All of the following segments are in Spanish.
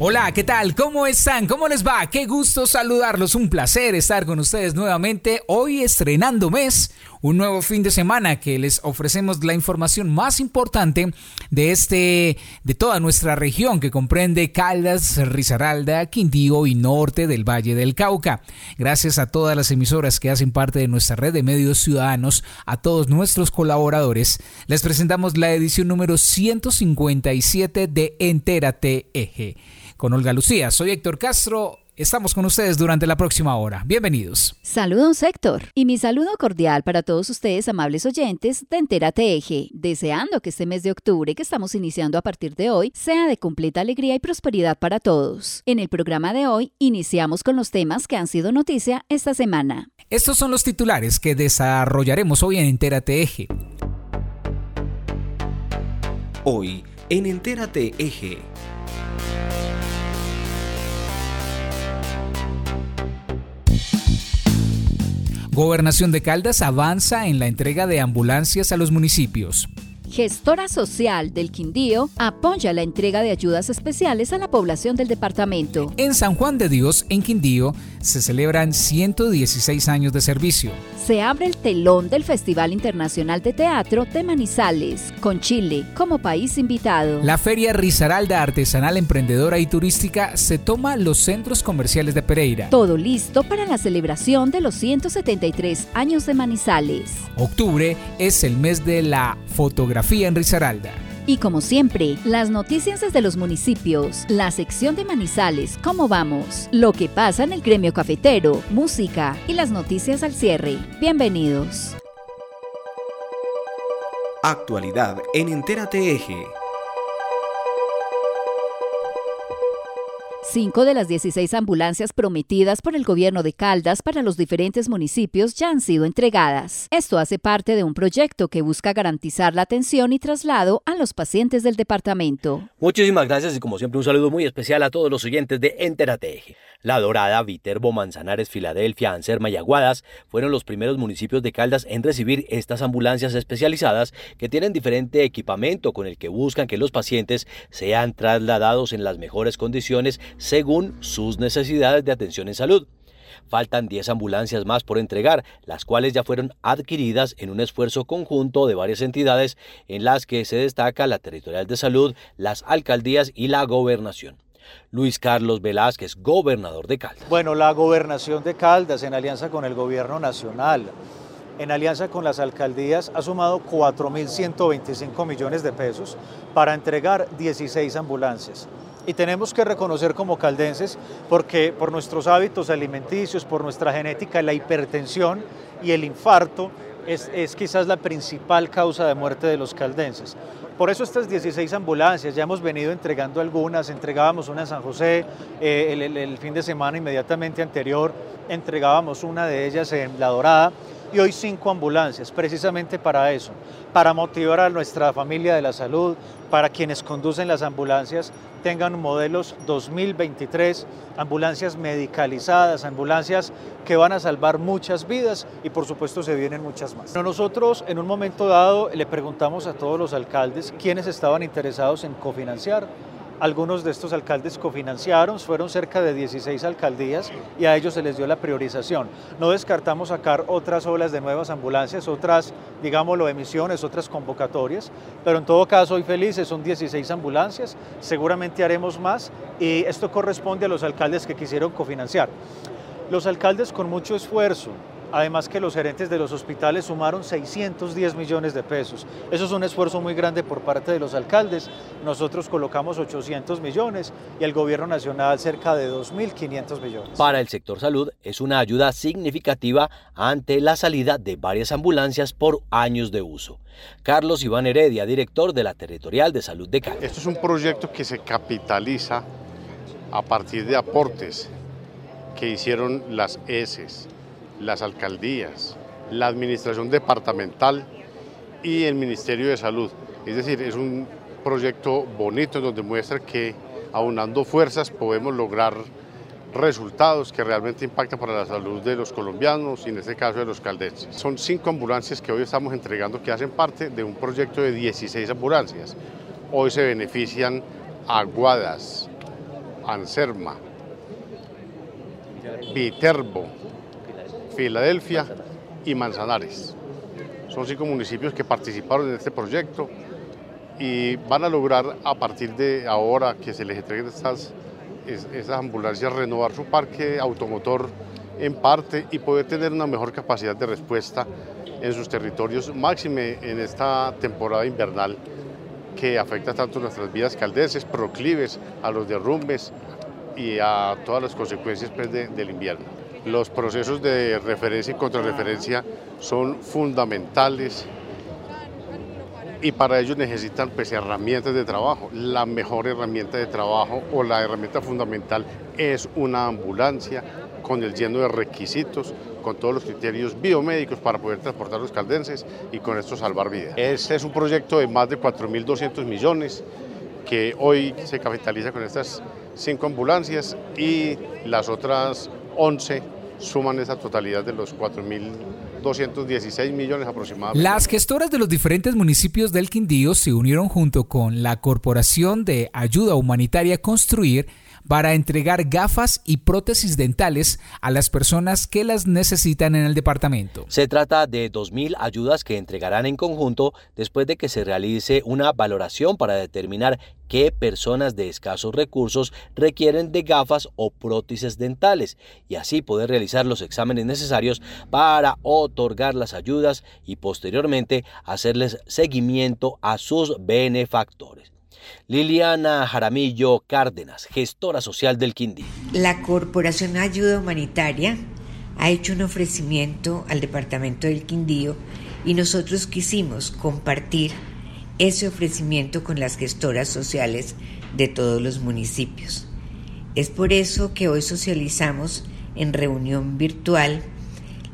Hola, ¿qué tal? ¿Cómo están? ¿Cómo les va? Qué gusto saludarlos, un placer estar con ustedes nuevamente hoy estrenando mes, un nuevo fin de semana que les ofrecemos la información más importante de este de toda nuestra región que comprende Caldas, Risaralda, Quindío y norte del Valle del Cauca. Gracias a todas las emisoras que hacen parte de nuestra red de medios ciudadanos, a todos nuestros colaboradores, les presentamos la edición número 157 de Entérate Eje con Olga Lucía. Soy Héctor Castro. Estamos con ustedes durante la próxima hora. Bienvenidos. Saludos, Héctor. Y mi saludo cordial para todos ustedes, amables oyentes de Entérate Eje, deseando que este mes de octubre que estamos iniciando a partir de hoy sea de completa alegría y prosperidad para todos. En el programa de hoy iniciamos con los temas que han sido noticia esta semana. Estos son los titulares que desarrollaremos hoy en Entérate Eje. Hoy en Entérate Eje. Gobernación de Caldas avanza en la entrega de ambulancias a los municipios gestora social del Quindío, apoya la entrega de ayudas especiales a la población del departamento. En San Juan de Dios, en Quindío, se celebran 116 años de servicio. Se abre el telón del Festival Internacional de Teatro de Manizales, con Chile como país invitado. La Feria Risaralda Artesanal Emprendedora y Turística se toma los centros comerciales de Pereira. Todo listo para la celebración de los 173 años de Manizales. Octubre es el mes de la fotografía en Risaralda. Y como siempre, las noticias desde los municipios, la sección de Manizales, cómo vamos, lo que pasa en el gremio cafetero, música y las noticias al cierre. Bienvenidos. Actualidad en Entérate Eje. Cinco de las 16 ambulancias prometidas por el gobierno de Caldas para los diferentes municipios ya han sido entregadas. Esto hace parte de un proyecto que busca garantizar la atención y traslado a los pacientes del departamento. Muchísimas gracias y como siempre un saludo muy especial a todos los oyentes de Enterateje. La Dorada, Viterbo, Manzanares, Filadelfia, Anserma y Aguadas fueron los primeros municipios de Caldas en recibir estas ambulancias especializadas que tienen diferente equipamiento con el que buscan que los pacientes sean trasladados en las mejores condiciones según sus necesidades de atención en salud. Faltan 10 ambulancias más por entregar, las cuales ya fueron adquiridas en un esfuerzo conjunto de varias entidades en las que se destaca la Territorial de Salud, las alcaldías y la gobernación. Luis Carlos Velázquez, gobernador de Caldas. Bueno, la gobernación de Caldas en alianza con el gobierno nacional, en alianza con las alcaldías, ha sumado 4.125 millones de pesos para entregar 16 ambulancias. Y tenemos que reconocer como caldenses, porque por nuestros hábitos alimenticios, por nuestra genética, la hipertensión y el infarto es, es quizás la principal causa de muerte de los caldenses. Por eso estas 16 ambulancias, ya hemos venido entregando algunas, entregábamos una en San José eh, el, el fin de semana inmediatamente anterior, entregábamos una de ellas en La Dorada y hoy cinco ambulancias, precisamente para eso, para motivar a nuestra familia de la salud, para quienes conducen las ambulancias tengan modelos 2023, ambulancias medicalizadas, ambulancias que van a salvar muchas vidas y por supuesto se vienen muchas más. Nosotros en un momento dado le preguntamos a todos los alcaldes quiénes estaban interesados en cofinanciar algunos de estos alcaldes cofinanciaron, fueron cerca de 16 alcaldías y a ellos se les dio la priorización. No descartamos sacar otras olas de nuevas ambulancias, otras, digámoslo, emisiones, otras convocatorias, pero en todo caso hoy felices, son 16 ambulancias, seguramente haremos más y esto corresponde a los alcaldes que quisieron cofinanciar. Los alcaldes con mucho esfuerzo, Además que los gerentes de los hospitales sumaron 610 millones de pesos. Eso es un esfuerzo muy grande por parte de los alcaldes. Nosotros colocamos 800 millones y el gobierno nacional cerca de 2.500 millones. Para el sector salud es una ayuda significativa ante la salida de varias ambulancias por años de uso. Carlos Iván Heredia, director de la Territorial de Salud de Cali. Esto es un proyecto que se capitaliza a partir de aportes que hicieron las ESES las alcaldías, la administración departamental y el Ministerio de Salud. Es decir, es un proyecto bonito donde muestra que aunando fuerzas podemos lograr resultados que realmente impactan para la salud de los colombianos y en este caso de los caldenses. Son cinco ambulancias que hoy estamos entregando que hacen parte de un proyecto de 16 ambulancias. Hoy se benefician Aguadas, Anserma, Viterbo, Filadelfia y Manzanares. Son cinco municipios que participaron en este proyecto y van a lograr a partir de ahora que se les entreguen estas, ambulancias renovar su parque automotor en parte y poder tener una mejor capacidad de respuesta en sus territorios, máxime en esta temporada invernal que afecta tanto nuestras vidas caldenses, proclives a los derrumbes y a todas las consecuencias pues, del invierno. Los procesos de referencia y contrarreferencia son fundamentales y para ello necesitan pues, herramientas de trabajo. La mejor herramienta de trabajo o la herramienta fundamental es una ambulancia con el lleno de requisitos, con todos los criterios biomédicos para poder transportar los caldenses y con esto salvar vidas. Este es un proyecto de más de 4.200 millones que hoy se capitaliza con estas cinco ambulancias y las otras 11 suman esa totalidad de los 4.216 millones aproximadamente. Las gestoras de los diferentes municipios del Quindío se unieron junto con la Corporación de Ayuda Humanitaria Construir para entregar gafas y prótesis dentales a las personas que las necesitan en el departamento. Se trata de 2.000 ayudas que entregarán en conjunto después de que se realice una valoración para determinar qué personas de escasos recursos requieren de gafas o prótesis dentales y así poder realizar los exámenes necesarios para otorgar las ayudas y posteriormente hacerles seguimiento a sus benefactores. Liliana Jaramillo Cárdenas, gestora social del Quindío. La Corporación Ayuda Humanitaria ha hecho un ofrecimiento al Departamento del Quindío y nosotros quisimos compartir ese ofrecimiento con las gestoras sociales de todos los municipios. Es por eso que hoy socializamos en reunión virtual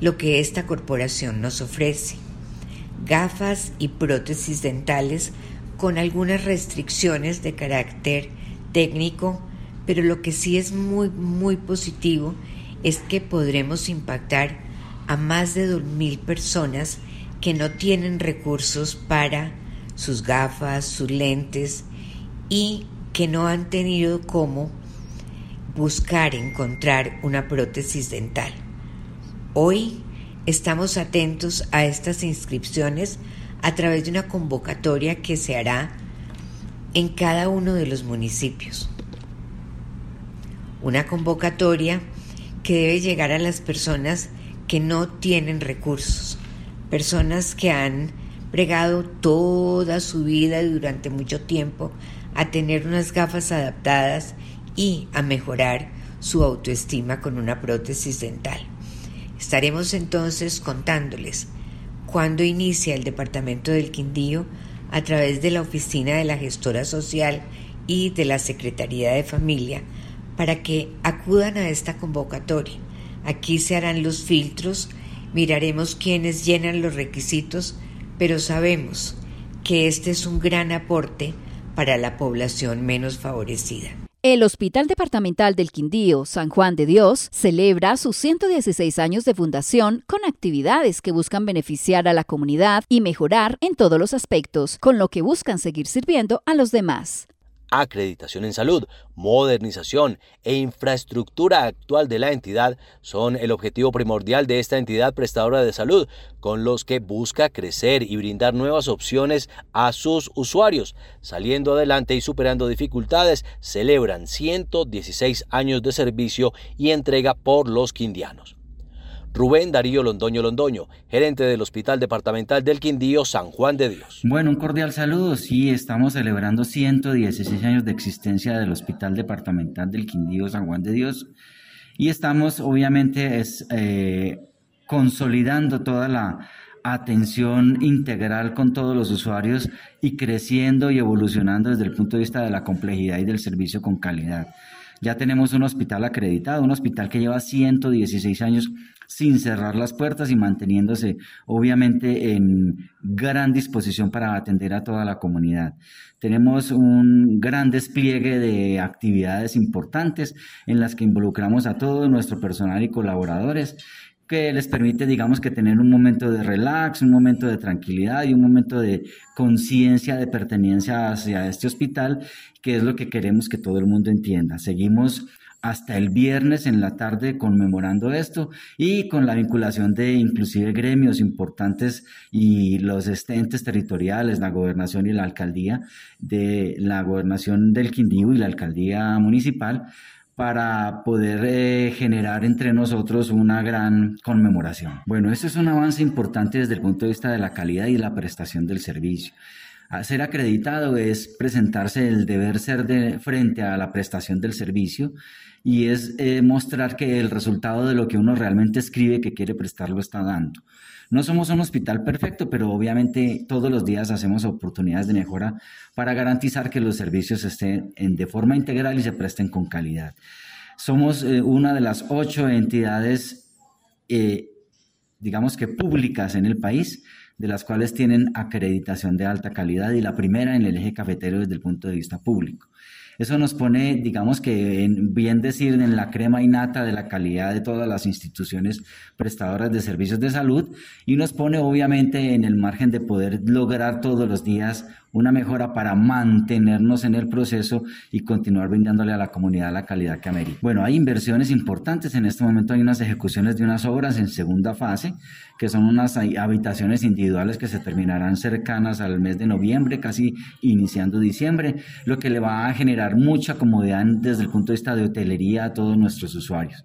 lo que esta corporación nos ofrece. Gafas y prótesis dentales con algunas restricciones de carácter técnico, pero lo que sí es muy, muy positivo es que podremos impactar a más de 2.000 personas que no tienen recursos para sus gafas, sus lentes y que no han tenido cómo buscar encontrar una prótesis dental. Hoy estamos atentos a estas inscripciones a través de una convocatoria que se hará en cada uno de los municipios. Una convocatoria que debe llegar a las personas que no tienen recursos, personas que han pregado toda su vida y durante mucho tiempo a tener unas gafas adaptadas y a mejorar su autoestima con una prótesis dental. Estaremos entonces contándoles cuando inicia el Departamento del Quindío a través de la Oficina de la Gestora Social y de la Secretaría de Familia para que acudan a esta convocatoria. Aquí se harán los filtros, miraremos quiénes llenan los requisitos, pero sabemos que este es un gran aporte para la población menos favorecida. El Hospital Departamental del Quindío San Juan de Dios celebra sus 116 años de fundación con actividades que buscan beneficiar a la comunidad y mejorar en todos los aspectos, con lo que buscan seguir sirviendo a los demás acreditación en salud, modernización e infraestructura actual de la entidad son el objetivo primordial de esta entidad prestadora de salud, con los que busca crecer y brindar nuevas opciones a sus usuarios. Saliendo adelante y superando dificultades, celebran 116 años de servicio y entrega por los quindianos. Rubén Darío Londoño Londoño, gerente del Hospital Departamental del Quindío, San Juan de Dios. Bueno, un cordial saludo. Sí, estamos celebrando 116 años de existencia del Hospital Departamental del Quindío, San Juan de Dios. Y estamos, obviamente, eh, consolidando toda la atención integral con todos los usuarios y creciendo y evolucionando desde el punto de vista de la complejidad y del servicio con calidad. Ya tenemos un hospital acreditado, un hospital que lleva 116 años sin cerrar las puertas y manteniéndose obviamente en gran disposición para atender a toda la comunidad. Tenemos un gran despliegue de actividades importantes en las que involucramos a todo nuestro personal y colaboradores que les permite, digamos, que tener un momento de relax, un momento de tranquilidad y un momento de conciencia de pertenencia hacia este hospital, que es lo que queremos que todo el mundo entienda. Seguimos hasta el viernes en la tarde conmemorando esto y con la vinculación de inclusive gremios importantes y los entes territoriales, la gobernación y la alcaldía, de la gobernación del Quindío y la alcaldía municipal, para poder eh, generar entre nosotros una gran conmemoración. Bueno, este es un avance importante desde el punto de vista de la calidad y la prestación del servicio. Ser acreditado es presentarse el deber ser de frente a la prestación del servicio y es eh, mostrar que el resultado de lo que uno realmente escribe que quiere prestar lo está dando. No somos un hospital perfecto, pero obviamente todos los días hacemos oportunidades de mejora para garantizar que los servicios estén de forma integral y se presten con calidad. Somos eh, una de las ocho entidades, eh, digamos que públicas en el país, de las cuales tienen acreditación de alta calidad y la primera en el eje cafetero desde el punto de vista público. Eso nos pone, digamos que, en, bien decir, en la crema innata de la calidad de todas las instituciones prestadoras de servicios de salud y nos pone obviamente en el margen de poder lograr todos los días una mejora para mantenernos en el proceso y continuar brindándole a la comunidad la calidad que amerita. Bueno, hay inversiones importantes. En este momento hay unas ejecuciones de unas obras en segunda fase, que son unas habitaciones individuales que se terminarán cercanas al mes de noviembre, casi iniciando diciembre, lo que le va a generar mucha comodidad desde el punto de vista de hotelería a todos nuestros usuarios.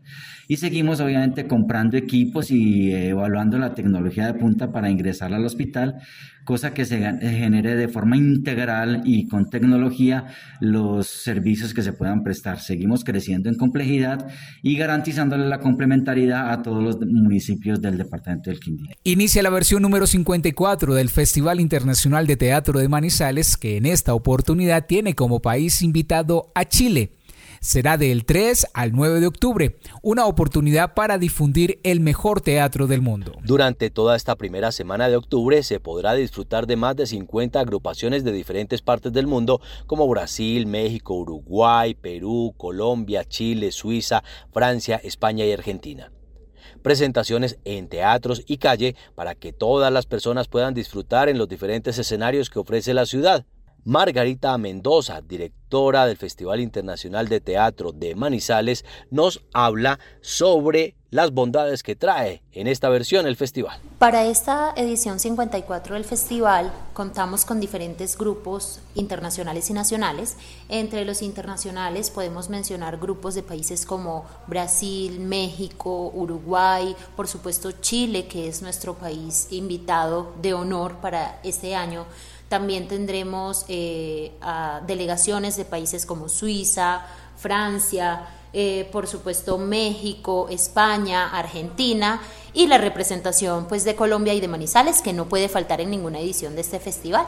Y seguimos obviamente comprando equipos y evaluando la tecnología de punta para ingresar al hospital, cosa que se genere de forma integral y con tecnología los servicios que se puedan prestar. Seguimos creciendo en complejidad y garantizándole la complementariedad a todos los municipios del departamento del Quindío. Inicia la versión número 54 del Festival Internacional de Teatro de Manizales, que en esta oportunidad tiene como país invitado a Chile será del 3 al 9 de octubre, una oportunidad para difundir el mejor teatro del mundo. Durante toda esta primera semana de octubre se podrá disfrutar de más de 50 agrupaciones de diferentes partes del mundo como Brasil, México, Uruguay, Perú, Colombia, Chile, Suiza, Francia, España y Argentina presentaciones en teatros y calle para que todas las personas puedan disfrutar en los diferentes escenarios que ofrece la ciudad. Margarita Mendoza, directora del Festival Internacional de Teatro de Manizales, nos habla sobre las bondades que trae en esta versión el festival. Para esta edición 54 del festival contamos con diferentes grupos internacionales y nacionales. Entre los internacionales podemos mencionar grupos de países como Brasil, México, Uruguay, por supuesto Chile, que es nuestro país invitado de honor para este año también tendremos eh, delegaciones de países como Suiza, Francia, eh, por supuesto México, España, Argentina y la representación pues de Colombia y de Manizales que no puede faltar en ninguna edición de este festival.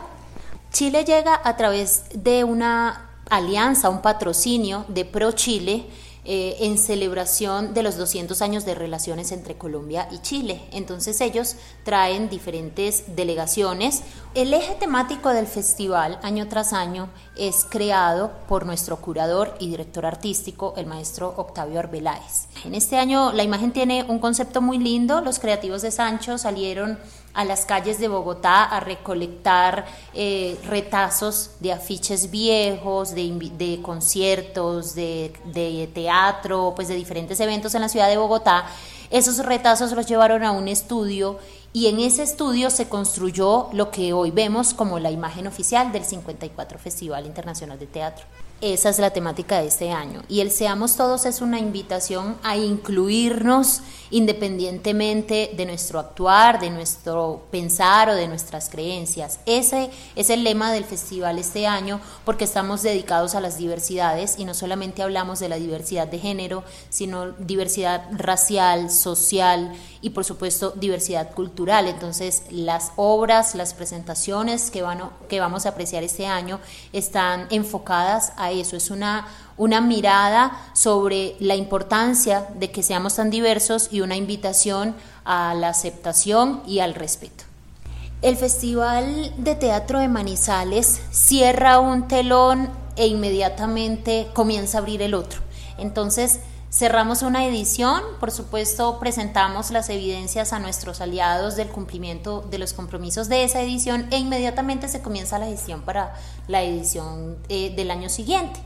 Chile llega a través de una alianza, un patrocinio de Pro Chile eh, en celebración de los 200 años de relaciones entre Colombia y Chile. Entonces ellos traen diferentes delegaciones. El eje temático del festival año tras año es creado por nuestro curador y director artístico, el maestro Octavio Arbeláez. En este año la imagen tiene un concepto muy lindo. Los creativos de Sancho salieron a las calles de Bogotá a recolectar eh, retazos de afiches viejos, de, conciertos, de, de, teatro, pues de diferentes eventos en la ciudad de Bogotá. Esos retazos los llevaron a un estudio y en ese estudio se construyó lo que hoy vemos como la imagen oficial del 54 Festival Internacional de Teatro. Esa es la temática de este año. Y el Seamos Todos es una invitación a incluirnos independientemente de nuestro actuar, de nuestro pensar o de nuestras creencias. Ese es el lema del festival este año porque estamos dedicados a las diversidades y no solamente hablamos de la diversidad de género, sino diversidad racial, social y por supuesto diversidad cultural. Entonces las obras, las presentaciones que, van, que vamos a apreciar este año están enfocadas a eso, es una, una mirada sobre la importancia de que seamos tan diversos y una invitación a la aceptación y al respeto. El Festival de Teatro de Manizales cierra un telón e inmediatamente comienza a abrir el otro. Entonces, cerramos una edición, por supuesto, presentamos las evidencias a nuestros aliados del cumplimiento de los compromisos de esa edición e inmediatamente se comienza la gestión para la edición eh, del año siguiente.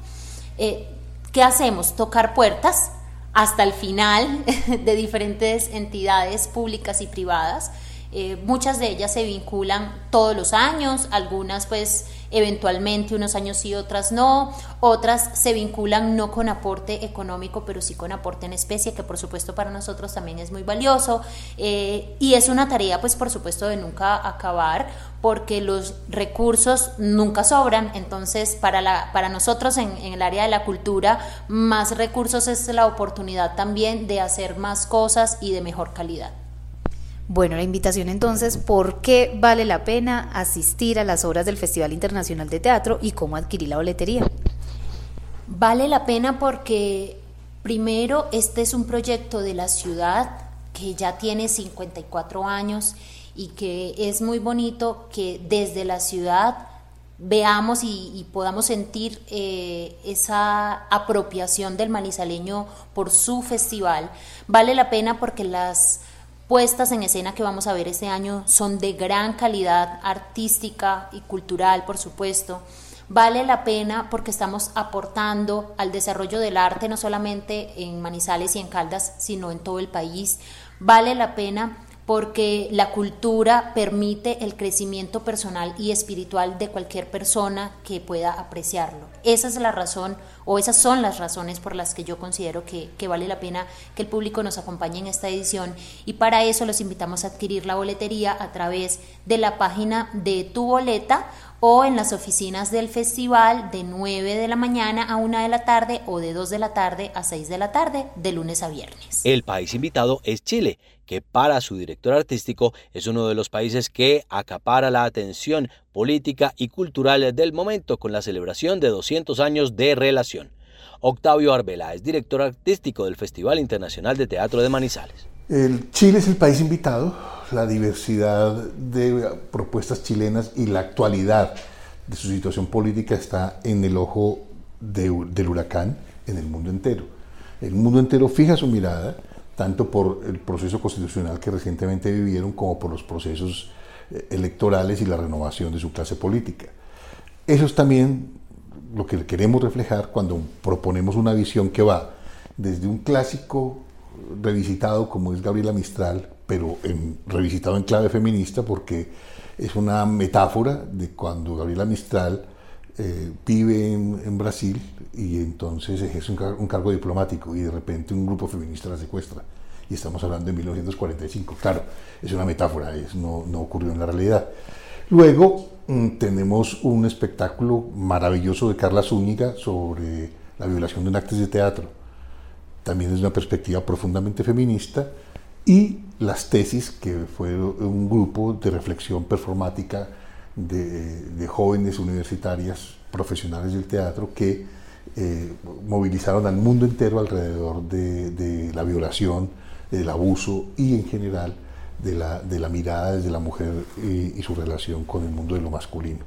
Eh, ¿Qué hacemos? Tocar puertas hasta el final de diferentes entidades públicas y privadas eh, muchas de ellas se vinculan todos los años, algunas pues eventualmente unos años sí, otras no, otras se vinculan no con aporte económico, pero sí con aporte en especie, que por supuesto para nosotros también es muy valioso. Eh, y es una tarea pues por supuesto de nunca acabar, porque los recursos nunca sobran, entonces para, la, para nosotros en, en el área de la cultura, más recursos es la oportunidad también de hacer más cosas y de mejor calidad. Bueno, la invitación entonces, ¿por qué vale la pena asistir a las obras del Festival Internacional de Teatro y cómo adquirir la boletería? Vale la pena porque primero este es un proyecto de la ciudad que ya tiene 54 años y que es muy bonito que desde la ciudad veamos y, podamos sentir eh, esa apropiación del manizaleño por su festival. Vale la pena porque las puestas en escena que vamos a ver este año son de gran calidad artística y cultural, por supuesto. Vale la pena porque estamos aportando al desarrollo del arte no solamente en Manizales y en Caldas, sino en todo el país. Vale la pena porque la cultura permite el crecimiento personal y espiritual de cualquier persona que pueda apreciarlo. Esa es la razón o esas son las razones por las que yo considero que, vale la pena que el público nos acompañe en esta edición y para eso los invitamos a adquirir la boletería a través de la página de tu boleta o en las oficinas del festival de 9 de la mañana a 1 de la tarde o de 2 de la tarde a 6 de la tarde de lunes a viernes. El país invitado es Chile que para su director artístico es uno de los países que acapara la atención política y cultural del momento con la celebración de 200 años de relación. Octavio Arbela es director artístico del Festival Internacional de Teatro de Manizales. El Chile es el país invitado, la diversidad de propuestas chilenas y la actualidad de su situación política está en el ojo del huracán en el mundo entero. El mundo entero fija su mirada tanto por el proceso constitucional que recientemente vivieron como por los procesos eh, electorales y la renovación de su clase política. Eso es también lo que queremos reflejar cuando proponemos una visión que va desde un clásico revisitado como es Gabriela Mistral, pero revisitado en clave feminista porque es una metáfora de cuando Gabriela Mistral eh, vive en, Brasil y entonces ejerce un, cargo diplomático y de repente un grupo feminista la secuestra. Y estamos hablando de 1945. Claro, es una metáfora, es, no, no ocurrió en la realidad. Luego mm, tenemos un espectáculo maravilloso de Carla Zúñiga sobre la violación de un acto de teatro. También es una perspectiva profundamente feminista. Y las tesis, que fue un grupo de reflexión performática de, jóvenes universitarias profesionales del teatro que eh, movilizaron al mundo entero alrededor de, la violación, del abuso y en general de la, de la mirada desde la mujer y, su relación con el mundo de lo masculino.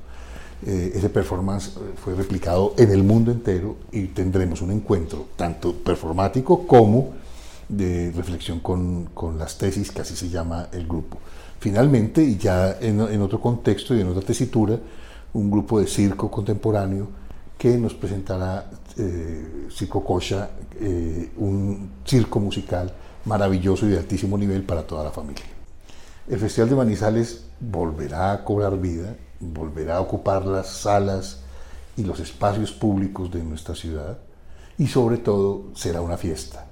Eh, ese performance fue replicado en el mundo entero y tendremos un encuentro tanto performático como de reflexión con, con las tesis, que así se llama el grupo. Finalmente, y ya en, otro contexto y en otra tesitura, un grupo de circo contemporáneo que nos presentará eh, eh, un circo musical maravilloso y de altísimo nivel para toda la familia. El Festival de Manizales volverá a cobrar vida, volverá a ocupar las salas y los espacios públicos de nuestra ciudad y sobre todo será una fiesta,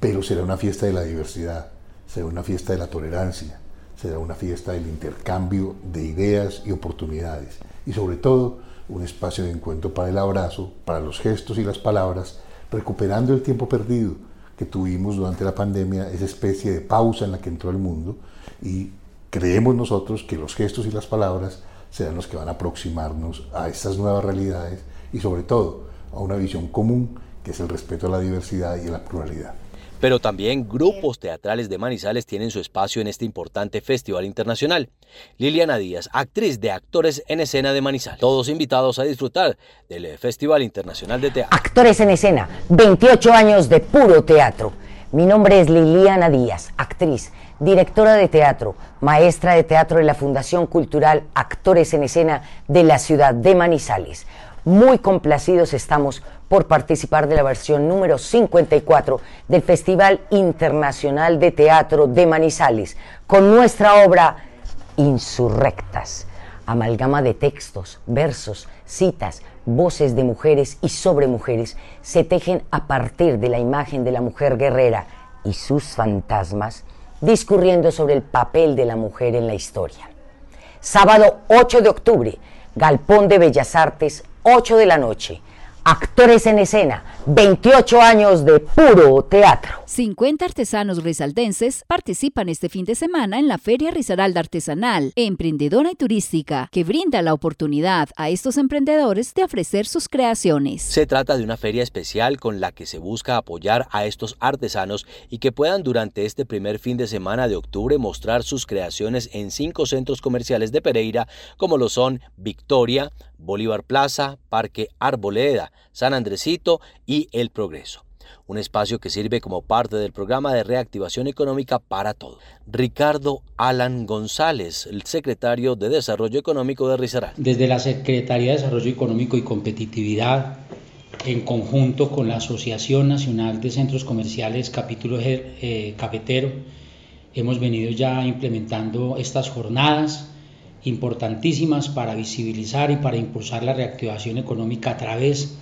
pero será una fiesta de la diversidad, será una fiesta de la tolerancia, será una fiesta del intercambio de ideas y oportunidades y sobre todo un espacio de encuentro para el abrazo, para los gestos y las palabras, recuperando el tiempo perdido que tuvimos durante la pandemia, esa especie de pausa en la que entró el mundo y creemos nosotros que los gestos y las palabras serán los que van a aproximarnos a estas nuevas realidades y sobre todo a una visión común que es el respeto a la diversidad y a la pluralidad. Pero también grupos teatrales de Manizales tienen su espacio en este importante festival internacional. Liliana Díaz, actriz de Actores en Escena de Manizales. Todos invitados a disfrutar del Festival Internacional de Teatro. Actores en Escena, 28 años de puro teatro. Mi nombre es Liliana Díaz, actriz, directora de teatro, maestra de teatro de la Fundación Cultural Actores en Escena de la ciudad de Manizales. Muy complacidos estamos por participar de la versión número 54 del Festival Internacional de Teatro de Manizales, con nuestra obra Insurrectas, amalgama de textos, versos, citas, voces de mujeres y sobre mujeres se tejen a partir de la imagen de la mujer guerrera y sus fantasmas, discurriendo sobre el papel de la mujer en la historia. Sábado 8 de octubre, Galpón de Bellas Artes, 8 de la noche. Actores en escena, 28 años de puro teatro. 50 artesanos rizaldenses participan este fin de semana en la Feria Risaralda Artesanal, emprendedora y turística, que brinda la oportunidad a estos emprendedores de ofrecer sus creaciones. Se trata de una feria especial con la que se busca apoyar a estos artesanos y que puedan durante este primer fin de semana de octubre mostrar sus creaciones en cinco centros comerciales de Pereira, como lo son Victoria, Bolívar Plaza, Parque Arboleda, San Andresito y El Progreso. Un espacio que sirve como parte del programa de reactivación económica para todos. Ricardo Alan González, el secretario de Desarrollo Económico de Rizaral. Desde la Secretaría de Desarrollo Económico y Competitividad, en conjunto con la Asociación Nacional de Centros Comerciales Capítulo eh, Cafetero, hemos venido ya implementando estas jornadas importantísimas para visibilizar y para impulsar la reactivación económica a través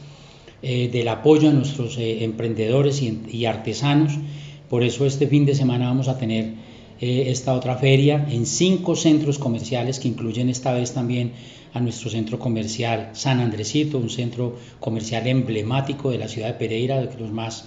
eh, del apoyo a nuestros eh, emprendedores y, artesanos. Por eso este fin de semana vamos a tener eh, esta otra feria en cinco centros comerciales que incluyen esta vez también a nuestro centro comercial San Andresito, un centro comercial emblemático de la ciudad de Pereira, de los más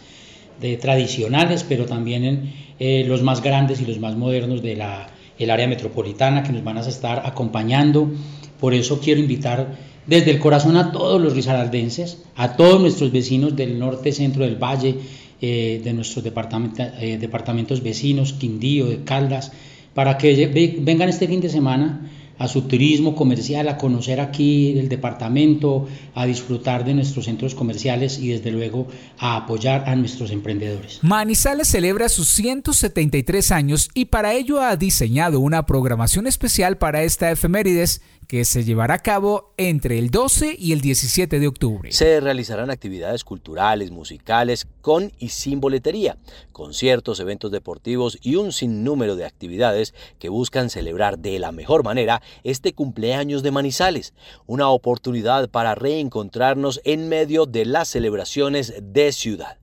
tradicionales, pero también en, los más grandes y los más modernos de la el área metropolitana que nos van a estar acompañando. Por eso quiero invitar desde el corazón a todos los risaraldenses, a todos nuestros vecinos del norte, centro del valle, eh, de nuestros eh, departamentos vecinos, Quindío, de Caldas, para que vengan este fin de semana a su turismo comercial, a conocer aquí el departamento, a disfrutar de nuestros centros comerciales y desde luego a apoyar a nuestros emprendedores. Manizales celebra sus 173 años y para ello ha diseñado una programación especial para esta efemérides que se llevará a cabo entre el 12 y el 17 de octubre. Se realizarán actividades culturales, musicales, con y sin boletería, conciertos, eventos deportivos y un sinnúmero de actividades que buscan celebrar de la mejor manera este cumpleaños de Manizales, una oportunidad para reencontrarnos en medio de las celebraciones de ciudad.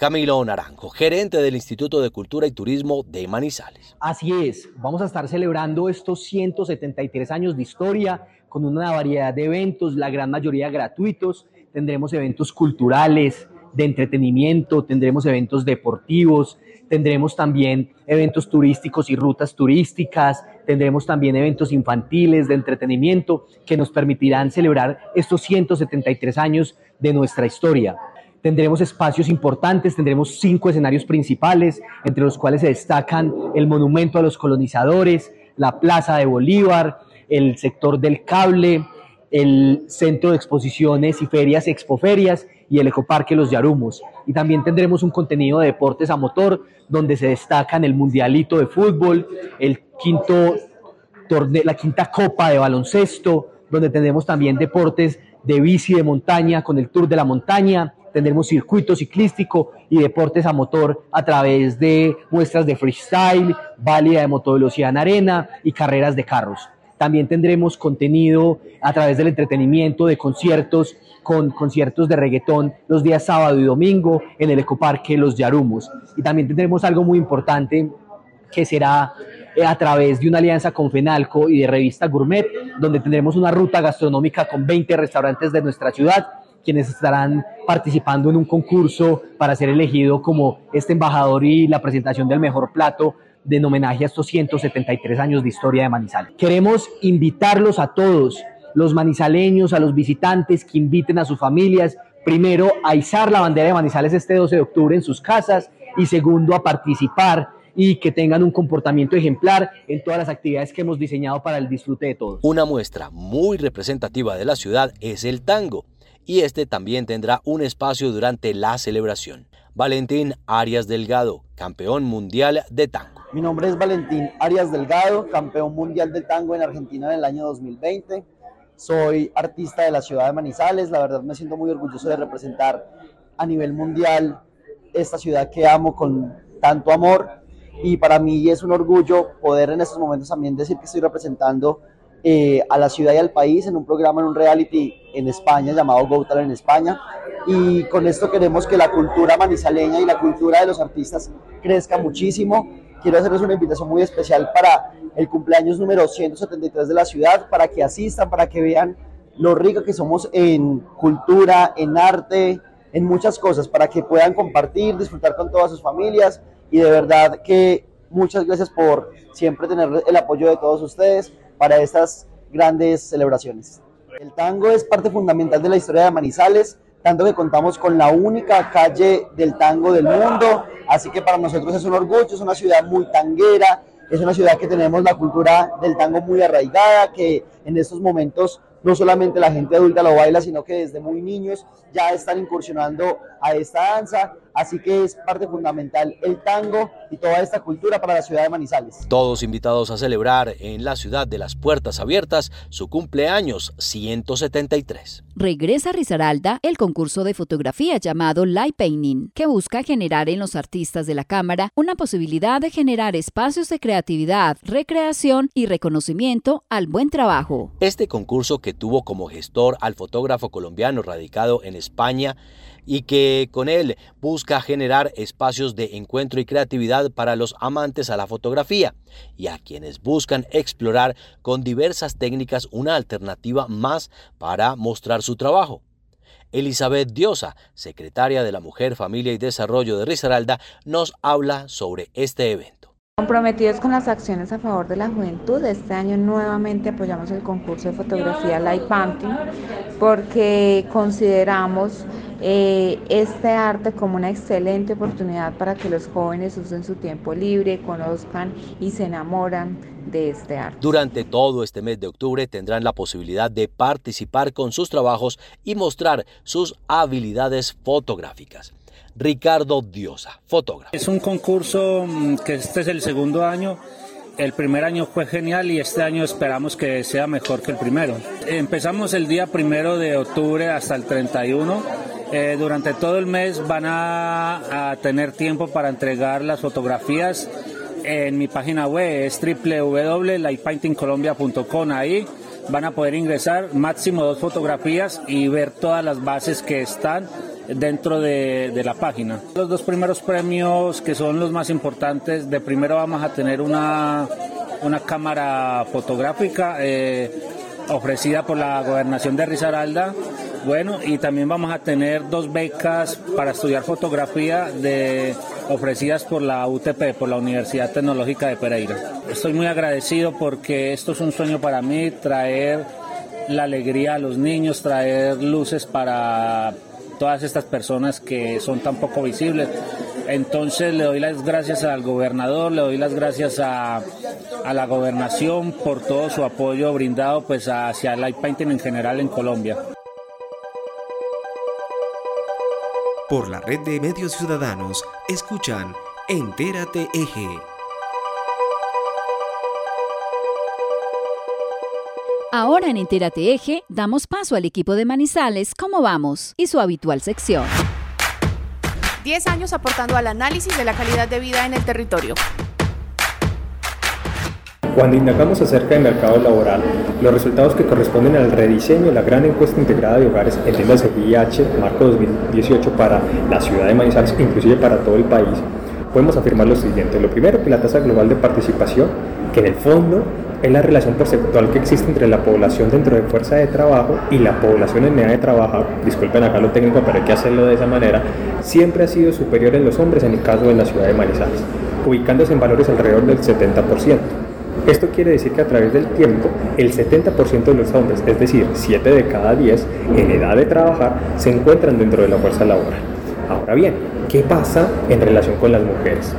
Camilo Naranjo, gerente del Instituto de Cultura y Turismo de Manizales. Así es, vamos a estar celebrando estos 173 años de historia con una variedad de eventos, la gran mayoría gratuitos. Tendremos eventos culturales, de entretenimiento, tendremos eventos deportivos, tendremos también eventos turísticos y rutas turísticas, tendremos también eventos infantiles de entretenimiento que nos permitirán celebrar estos 173 años de nuestra historia tendremos espacios importantes, tendremos cinco escenarios principales, entre los cuales se destacan el monumento a los colonizadores, la Plaza de Bolívar, el sector del cable, el centro de exposiciones y ferias, expoferias y el ecoparque Los Yarumos. Y también tendremos un contenido de deportes a motor, donde se destacan el mundialito de fútbol, el quinto la quinta copa de baloncesto, donde tendremos también deportes de bici de montaña con el Tour de la Montaña, tendremos circuito ciclístico y deportes a motor a través de muestras de freestyle, válida de motovelocidad en arena y carreras de carros. También tendremos contenido a través del entretenimiento de conciertos con conciertos de reggaetón los días sábado y domingo en el ecoparque Los Yarumos. Y también tendremos algo muy importante que será eh, a través de una alianza con Fenalco y de Revista Gourmet, donde tendremos una ruta gastronómica con 20 restaurantes de nuestra ciudad quienes estarán participando en un concurso para ser elegido como este embajador y la presentación del mejor plato de homenaje a estos 173 años de historia de Manizales. Queremos invitarlos a todos, los manizaleños, a los visitantes, que inviten a sus familias, primero, a izar la bandera de Manizales este 12 de octubre en sus casas y segundo, a participar y que tengan un comportamiento ejemplar en todas las actividades que hemos diseñado para el disfrute de todos. Una muestra muy representativa de la ciudad es el tango y este también tendrá un espacio durante la celebración. Valentín Arias Delgado, campeón mundial de tango. Mi nombre es Valentín Arias Delgado, campeón mundial de tango en Argentina en el año 2020. Soy artista de la ciudad de Manizales, la verdad me siento muy orgulloso de representar a nivel mundial esta ciudad que amo con tanto amor y para mí es un orgullo poder en estos momentos también decir que estoy representando eh, a la ciudad y al país en un programa, en un reality en España llamado Go Talent en España. Y con esto queremos que la cultura manizaleña y la cultura de los artistas crezca muchísimo. Quiero hacerles una invitación muy especial para el cumpleaños número 173 de la ciudad, para que asistan, para que vean lo rico que somos en cultura, en arte, en muchas cosas, para que puedan compartir, disfrutar con todas sus familias. Y de verdad que muchas gracias por siempre tener el apoyo de todos ustedes para estas grandes celebraciones. El tango es parte fundamental de la historia de Manizales, tanto que contamos con la única calle del tango del mundo, así que para nosotros es un orgullo, es una ciudad muy tanguera, es una ciudad que tenemos la cultura del tango muy arraigada, que en estos momentos no solamente la gente adulta lo baila, sino que desde muy niños ya están incursionando a esta danza, así que es parte fundamental el tango y toda esta cultura para la ciudad de Manizales. Todos invitados a celebrar en la ciudad de las puertas abiertas su cumpleaños 173. Regresa a Risaralda el concurso de fotografía llamado Light Painting, que busca generar en los artistas de la Cámara una posibilidad de generar espacios de creatividad, recreación y reconocimiento al buen trabajo. Este concurso que tuvo como gestor al fotógrafo colombiano radicado en España y que con él busca generar espacios de encuentro y creatividad para los amantes a la fotografía y a quienes buscan explorar con diversas técnicas una alternativa más para mostrar su trabajo. Elizabeth Diosa, secretaria de la Mujer, Familia y Desarrollo de Risaralda, nos habla sobre este evento. Comprometidos con las acciones a favor de la juventud, este año nuevamente apoyamos el concurso de fotografía Light Painting porque consideramos eh, este arte como una excelente oportunidad para que los jóvenes usen su tiempo libre, conozcan y se enamoran de este arte. Durante todo este mes de octubre tendrán la posibilidad de participar con sus trabajos y mostrar sus habilidades fotográficas. Ricardo Diosa, fotógrafo. Es un concurso mm, que este es el segundo año. El primer año fue genial y este año esperamos que sea mejor que el primero. Empezamos el día primero de octubre hasta el 31. Eh, durante todo el mes van a, tener tiempo para entregar las fotografías en mi página web, es www.lightpaintingcolombia.com. Ahí van a poder ingresar máximo dos fotografías y ver todas las bases que están dentro de, la página. Los dos primeros premios que son los más importantes, de primero vamos a tener una, una cámara fotográfica eh, ofrecida por la gobernación de Risaralda. Bueno, y también vamos a tener dos becas para estudiar fotografía de, ofrecidas por la UTP, por la Universidad Tecnológica de Pereira. Estoy muy agradecido porque esto es un sueño para mí, traer la alegría a los niños, traer luces para todas estas personas que son tan poco visibles. Entonces le doy las gracias al gobernador, le doy las gracias a, a la gobernación por todo su apoyo brindado pues hacia el light en general en Colombia. Por la red de medios ciudadanos, escuchan Entérate Eje. Ahora en Entérate Eje damos paso al equipo de Manizales ¿Cómo vamos? y su habitual sección. 10 años aportando al análisis de la calidad de vida en el territorio. Cuando indagamos acerca del mercado laboral, los resultados que corresponden al rediseño de la gran encuesta integrada de hogares, entiéndase IH, marco 2018 para la ciudad de Manizales, inclusive para todo el país, podemos afirmar lo siguiente. Lo primero, que la tasa global de participación, que en el fondo es la relación perceptual que existe entre la población dentro de fuerza de trabajo y la población en edad de trabajo, disculpen acá lo técnico, pero hay que hacerlo de esa manera, siempre ha sido superior en los hombres en el caso de la ciudad de Manizales, ubicándose en valores alrededor del 70%. Esto quiere decir que a través del tiempo, el 70% de los hombres, es decir, 7 de cada 10, en edad de trabajar, se encuentran dentro de la fuerza laboral. Ahora bien, ¿qué pasa en relación con las mujeres?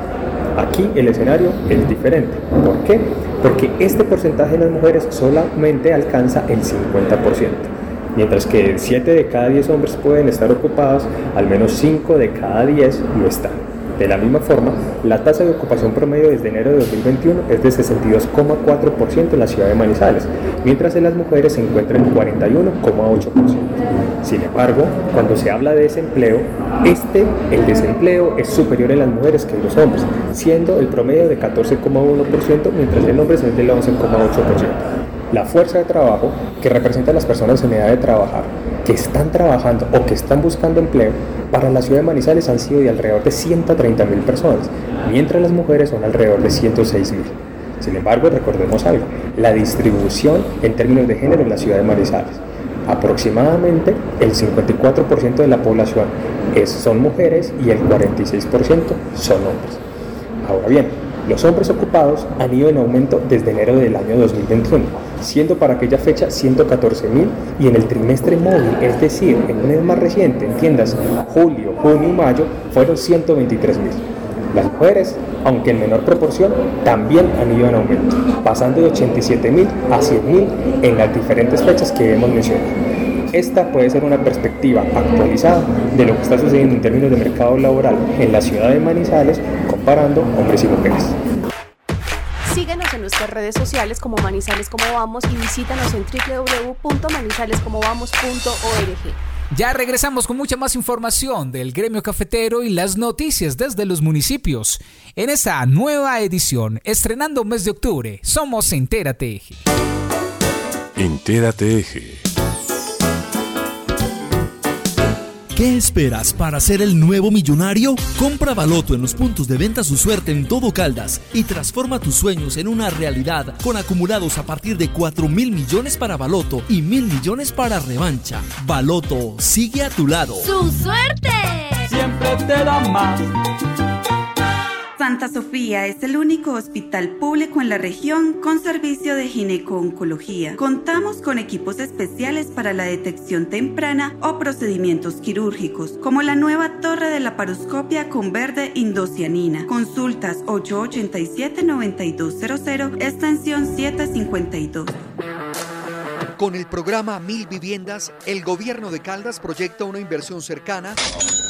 Aquí el escenario es diferente. ¿Por qué? Porque este porcentaje de las mujeres solamente alcanza el 50%, mientras que 7 de cada 10 hombres pueden estar ocupados, al menos 5 de cada 10 lo están. De la misma forma, la tasa de ocupación promedio desde enero de 2021 es de 62,4% en la ciudad de Manizales, mientras en las mujeres se encuentra en 41,8%. Sin embargo, cuando se habla de desempleo, este, el desempleo, es superior en las mujeres que en los hombres, siendo el promedio de 14,1%, mientras en hombres es del 11,8%. La fuerza de trabajo, que representa a las personas en edad de trabajar, que están trabajando o que están buscando empleo, para la ciudad de Manizales han sido de alrededor de 130 mil personas, mientras las mujeres son alrededor de 106 mil. Sin embargo, recordemos algo, la distribución en términos de género en la ciudad de Manizales. Aproximadamente el 54% de la población es, son mujeres y el 46% son hombres. Ahora bien, los hombres ocupados han ido en aumento desde enero del año 2021, siendo para aquella fecha 114.000 y en el trimestre móvil, es decir, en un mes más reciente, en tiendas julio, junio y mayo, fueron 123.000. Las mujeres, aunque en menor proporción, también han ido en aumento, pasando de 87.000 a 100.000 en las diferentes fechas que hemos mencionado. Esta puede ser una perspectiva actualizada de lo que está sucediendo en términos de mercado laboral en la ciudad de Manizales comparando hombres y mujeres. Síguenos en nuestras redes sociales como Manizales Como Vamos y visítanos en www.manizalescomovamos.org. Ya regresamos con mucha más información del gremio cafetero y las noticias desde los municipios. En esta nueva edición, estrenando mes de octubre, somos Entérate Eje. Entérate Eje. ¿Qué esperas para ser el nuevo millonario? Compra Baloto en los puntos de venta su suerte en todo Caldas y transforma tus sueños en una realidad con acumulados a partir de 4 mil millones para Baloto y mil millones para revancha. Baloto sigue a tu lado. ¡Su suerte! Siempre te da más. Santa Sofía es el único hospital público en la región con servicio de gineco-oncología. Contamos con equipos especiales para la detección temprana o procedimientos quirúrgicos, como la nueva torre de la paroscopia con verde indocianina. Consultas 887-9200, extensión 752. Con el programa Mil Viviendas, el gobierno de Caldas proyecta una inversión cercana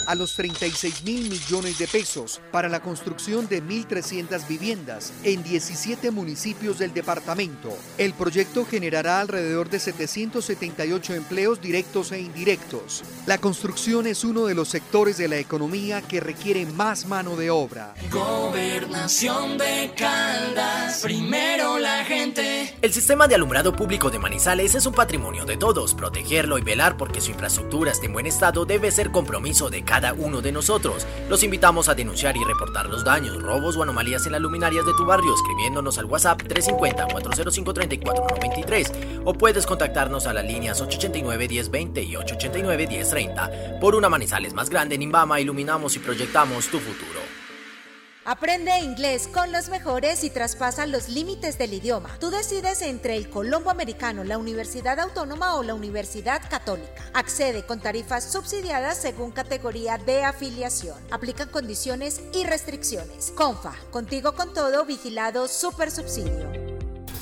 a los 36 mil millones de pesos para la construcción de 1.300 viviendas en 17 municipios del departamento. El proyecto generará alrededor de 778 empleos directos e indirectos. La construcción es uno de los sectores de la economía que requiere más mano de obra. Gobernación de Caldas, primero la gente. El sistema de alumbrado público de Manizales es un patrimonio de todos. Protegerlo y velar porque su infraestructura esté en buen estado debe ser compromiso de cada uno de nosotros. Los invitamos a denunciar y reportar los daños, robos o anomalías en las luminarias de tu barrio escribiéndonos al WhatsApp 350-405-3493 o puedes contactarnos a las líneas 889-1020 y 889-1030. Por una Manizales más grande en Imbama iluminamos y proyectamos tu futuro. Aprende inglés con los mejores y traspasa los límites del idioma. Tú decides entre el Colombo Americano, la Universidad Autónoma o la Universidad Católica. Accede con tarifas subsidiadas según categoría de afiliación. Aplican condiciones y restricciones. Confa, contigo con todo, vigilado super subsidio.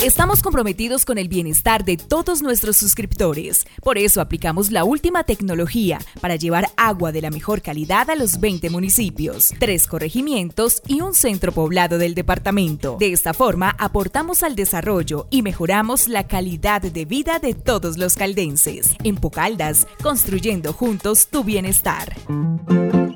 Estamos comprometidos con el bienestar de todos nuestros suscriptores. Por eso aplicamos la última tecnología para llevar agua de la mejor calidad a los 20 municipios, tres corregimientos y un centro poblado del departamento. De esta forma aportamos al desarrollo y mejoramos la calidad de vida de todos los caldenses. En Pocaldas, construyendo juntos tu bienestar.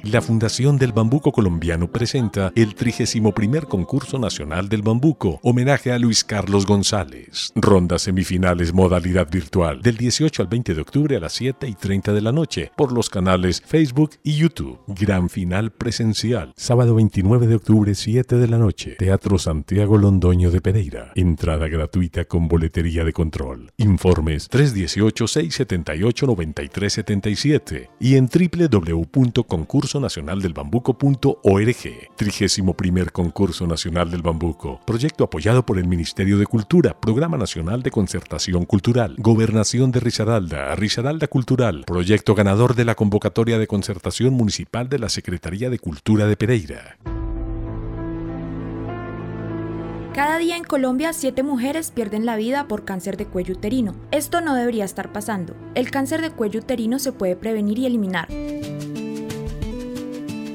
La Fundación del Bambuco Colombiano presenta el 31 concurso nacional del bambuco, homenaje a Luis Carlos González González. Ronda semifinales modalidad virtual del 18 al 20 de octubre a las 7 y 30 de la noche por los canales Facebook y YouTube. Gran final presencial, sábado 29 de octubre 7 de la noche, Teatro Santiago Londoño de Pereira. Entrada gratuita con boletería de control. Informes 318-678-9377 y en www.concursonacionaldelbambuco.org. Trigésimo primer concurso nacional del bambuco. Proyecto apoyado por el Ministerio de Cultura, Programa Nacional de Concertación Cultural, Gobernación de Risaralda, Risaralda Cultural, proyecto ganador de la convocatoria de concertación municipal de la Secretaría de Cultura de Pereira. Cada día en Colombia, 7 mujeres pierden la vida por cáncer de cuello uterino. Esto no debería estar pasando. El cáncer de cuello uterino se puede prevenir y eliminar.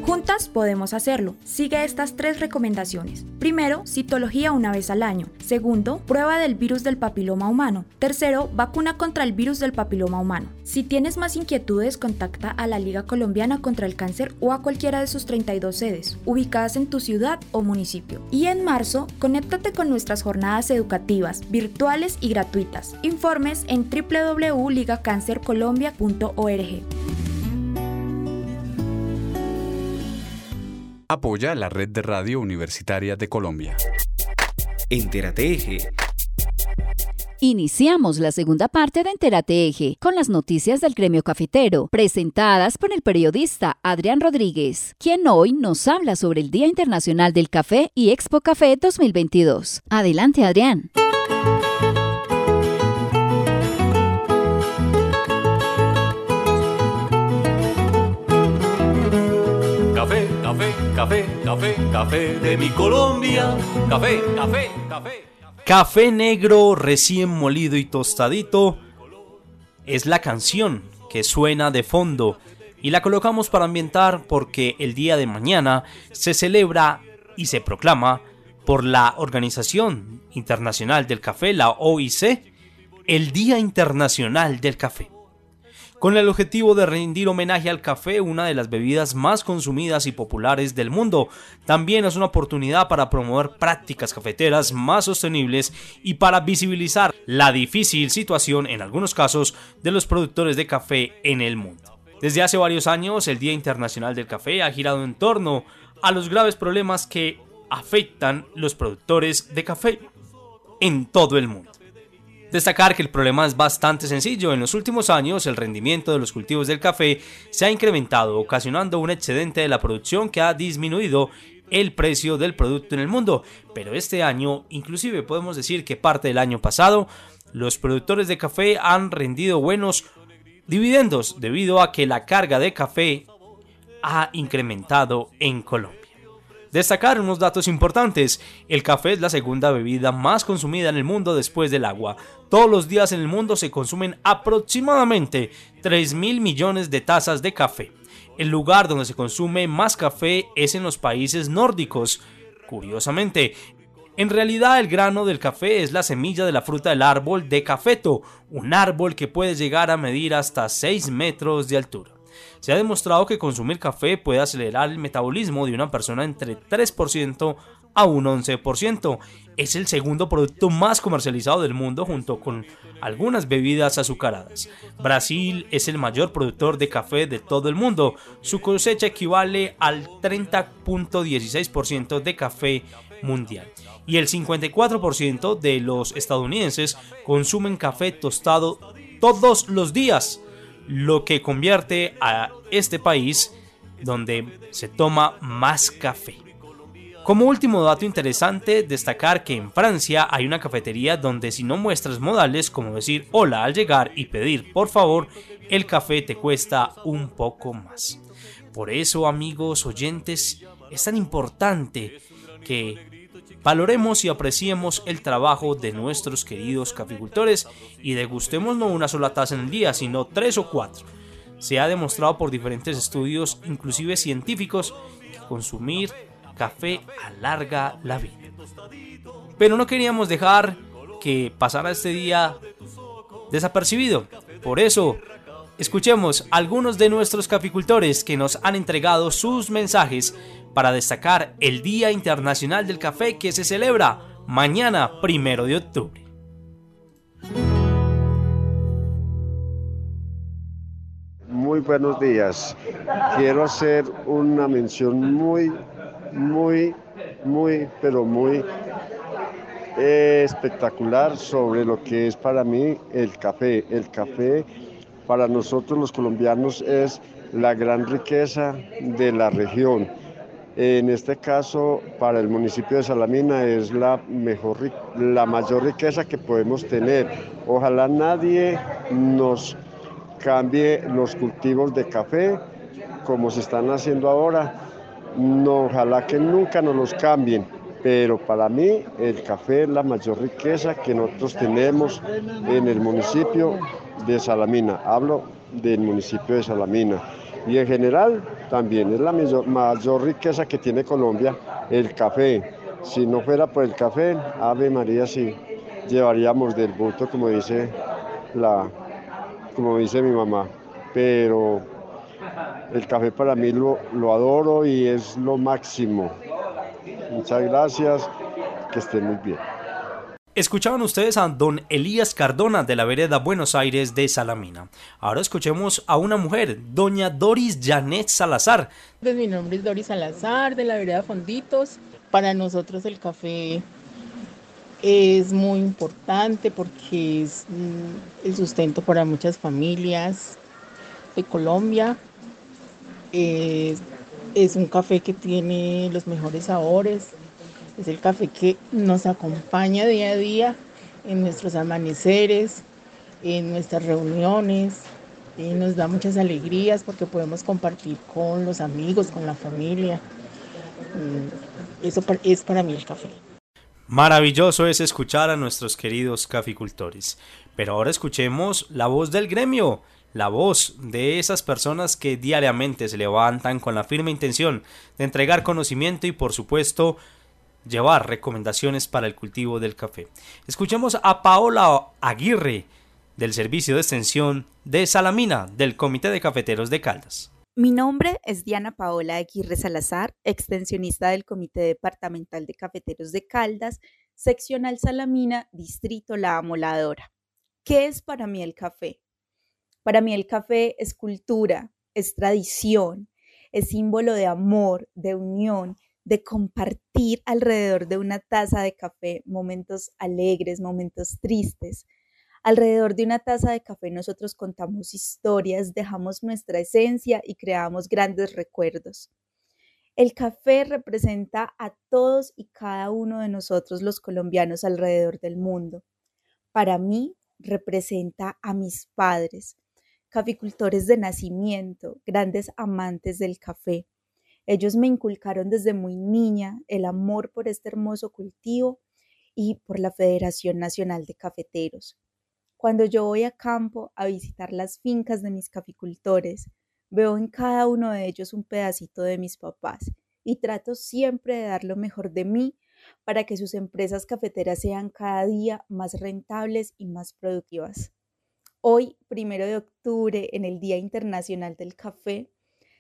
Juntas podemos hacerlo. Sigue estas tres recomendaciones. Primero, citología una vez al año. Segundo, prueba del virus del papiloma humano. Tercero, vacuna contra el virus del papiloma humano. Si tienes más inquietudes, contacta a la Liga Colombiana contra el Cáncer o a cualquiera de sus 32 sedes, ubicadas en tu ciudad o municipio. Y en marzo, conéctate con nuestras jornadas educativas, virtuales y gratuitas. Informes en www.ligacancercolombia.org. Apoya la red de radio universitaria de Colombia. Entérate Eje. Iniciamos la segunda parte de Entérate Eje con las noticias del gremio cafetero, presentadas por el periodista Adrián Rodríguez, quien hoy nos habla sobre el Día Internacional del Café y Expo Café 2022. Adelante, Adrián. Café, café, café, de mi Colombia. Café, café, café. Café negro recién molido y tostadito es la canción que suena de fondo y la colocamos para ambientar porque el día de mañana se celebra y se proclama por la Organización Internacional del Café, la OIC, el Día Internacional del Café con el objetivo de rendir homenaje al café, una de las bebidas más consumidas y populares del mundo. También es una oportunidad para promover prácticas cafeteras más sostenibles y para visibilizar la difícil situación en algunos casos de los productores de café en el mundo. Desde hace varios años, el Día Internacional del Café ha girado en torno a los graves problemas que afectan los productores de café en todo el mundo. Destacar que el problema es bastante sencillo. En los últimos años, el rendimiento de los cultivos del café se ha incrementado, ocasionando un excedente de la producción que ha disminuido el precio del producto en el mundo. Pero este año, inclusive podemos decir que parte del año pasado, los productores de café han rendido buenos dividendos debido a que la carga de café ha incrementado en Colombia. Destacar unos datos importantes. El café es la segunda bebida más consumida en el mundo después del agua. Todos los días en el mundo se consumen aproximadamente 3 mil millones de tazas de café. El lugar donde se consume más café es en los países nórdicos. Curiosamente, en realidad el grano del café es la semilla de la fruta del árbol de cafeto, un árbol que puede llegar a medir hasta 6 metros de altura. Se ha demostrado que consumir café puede acelerar el metabolismo de una persona entre 3% a un 11%. Es el segundo producto más comercializado del mundo junto con algunas bebidas azucaradas. Brasil es el mayor productor de café de todo el mundo. Su cosecha equivale al 30.16% de café mundial. Y el 54% de los estadounidenses consumen café tostado todos los días lo que convierte a este país donde se toma más café. Como último dato interesante, destacar que en Francia hay una cafetería donde si no muestras modales como decir hola al llegar y pedir por favor, el café te cuesta un poco más. Por eso amigos oyentes, es tan importante que Valoremos y apreciemos el trabajo de nuestros queridos caficultores y degustemos no una sola taza en el día, sino tres o cuatro. Se ha demostrado por diferentes estudios, inclusive científicos, que consumir café alarga la vida. Pero no queríamos dejar que pasara este día desapercibido. Por eso, escuchemos algunos de nuestros caficultores que nos han entregado sus mensajes para destacar el Día Internacional del Café que se celebra mañana primero de octubre. Muy buenos días. Quiero hacer una mención muy, muy, muy, pero muy eh, espectacular sobre lo que es para mí el café. El café para nosotros los colombianos es la gran riqueza de la región. En este caso, para el municipio de Salamina es la, mejor, la mayor riqueza que podemos tener. Ojalá nadie nos cambie los cultivos de café como se están haciendo ahora. No, ojalá que nunca nos los cambien, pero para mí el café es la mayor riqueza que nosotros tenemos en el municipio de Salamina. Hablo del municipio de Salamina. Y en general también es la mayor, mayor riqueza que tiene Colombia, el café. Si no fuera por el café, Ave María, sí, llevaríamos del buto, como dice la, como dice mi mamá, pero el café para mí lo, lo adoro y es lo máximo. Muchas gracias, que estén muy bien. Escuchaban ustedes a don Elías Cardona de la vereda Buenos Aires de Salamina. Ahora escuchemos a una mujer, doña Doris Janet Salazar. Pues mi nombre es Doris Salazar de la vereda Fonditos. Para nosotros el café es muy importante porque es mm, el sustento para muchas familias de Colombia. Es, es un café que tiene los mejores sabores. Es el café que nos acompaña día a día en nuestros amaneceres, en nuestras reuniones. Y nos da muchas alegrías porque podemos compartir con los amigos, con la familia. Mm, Eso es para mí el café. Maravilloso es escuchar a nuestros queridos caficultores. Pero ahora escuchemos la voz del gremio, la voz de esas personas que diariamente se levantan con la firme intención de entregar conocimiento y por supuesto llevar recomendaciones para el cultivo del café. Escuchemos a Paola Aguirre del Servicio de Extensión de Salamina del Comité de Cafeteros de Caldas. Mi nombre es Diana Paola Aguirre Salazar, extensionista del Comité Departamental de Cafeteros de Caldas, seccional Salamina, Distrito La Amoladora. ¿Qué es para mí el café? Para mí el café es cultura, es tradición, es símbolo de amor, de unión, de compartir alrededor de una taza de café momentos alegres, momentos tristes, Alrededor de una taza de café nosotros contamos historias, dejamos nuestra esencia y creamos grandes recuerdos. El café representa a todos y cada uno de nosotros los colombianos alrededor del mundo. Para mí representa a mis padres, caficultores de nacimiento, grandes amantes del café. Ellos me inculcaron desde muy niña el amor por este hermoso cultivo y por la Federación Nacional de Cafeteros. Cuando yo voy a campo a visitar las fincas de mis caficultores, veo en cada uno de ellos un pedacito de mis papás y trato siempre de dar lo mejor de mí para que sus empresas cafeteras sean cada día más rentables y más productivas. Hoy, primero de octubre, en el Día Internacional del Café,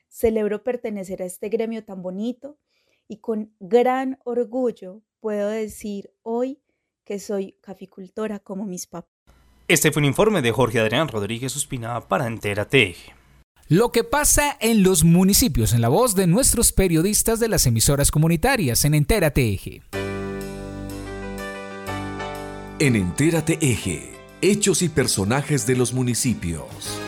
celebro pertenecer a este gremio tan bonito y con gran orgullo puedo decir hoy que soy caficultora como mis papás. Este fue un informe de Jorge Adrián Rodríguez Ospina para Entérate. Lo que pasa en los municipios en la voz de nuestros periodistas de las emisoras comunitarias en Entérate Eje. En Entérate Eje, hechos y personajes de los municipios.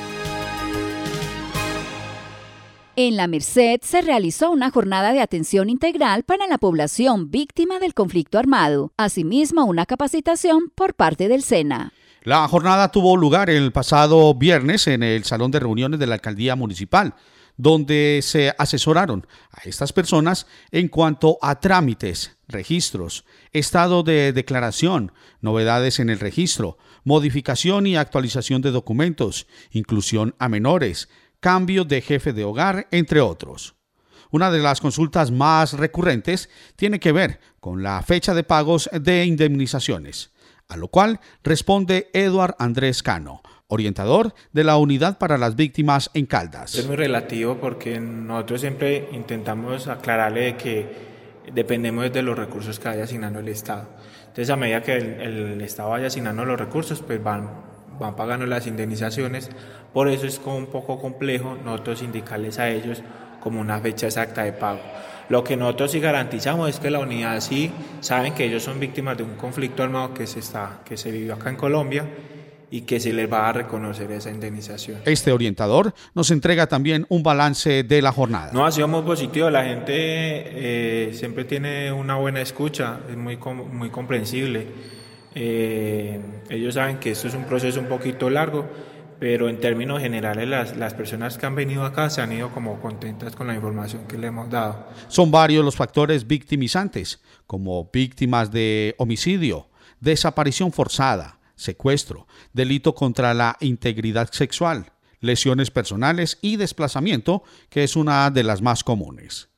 En la Merced se realizó una jornada de atención integral para la población víctima del conflicto armado, asimismo una capacitación por parte del SENA. La jornada tuvo lugar el pasado viernes en el Salón de Reuniones de la Alcaldía Municipal, donde se asesoraron a estas personas en cuanto a trámites, registros, estado de declaración, novedades en el registro, modificación y actualización de documentos, inclusión a menores, cambio de jefe de hogar, entre otros. Una de las consultas más recurrentes tiene que ver con la fecha de pagos de indemnizaciones a lo cual responde Eduard Andrés Cano, orientador de la Unidad para las Víctimas en Caldas. Es muy relativo porque nosotros siempre intentamos aclararle que dependemos de los recursos que vaya asignando el Estado. Entonces a medida que el, el Estado vaya asignando los recursos, pues van, van pagando las indemnizaciones. Por eso es como un poco complejo nosotros indicarles a ellos como una fecha exacta de pago. Lo que nosotros sí garantizamos es que la unidad sí saben que ellos son víctimas de un conflicto armado que se, está, que se vivió acá en Colombia y que se les va a reconocer esa indemnización. Este orientador nos entrega también un balance de la jornada. No, ha sido muy positivo. La gente eh, siempre tiene una buena escucha, es muy, muy comprensible. Eh, ellos saben que esto es un proceso un poquito largo, pero en términos generales las, las, personas que han venido acá se han ido como contentas con la información que le hemos dado. Son varios los factores victimizantes, como víctimas de homicidio, desaparición forzada, secuestro, delito contra la integridad sexual, lesiones personales y desplazamiento, que es una de las más comunes.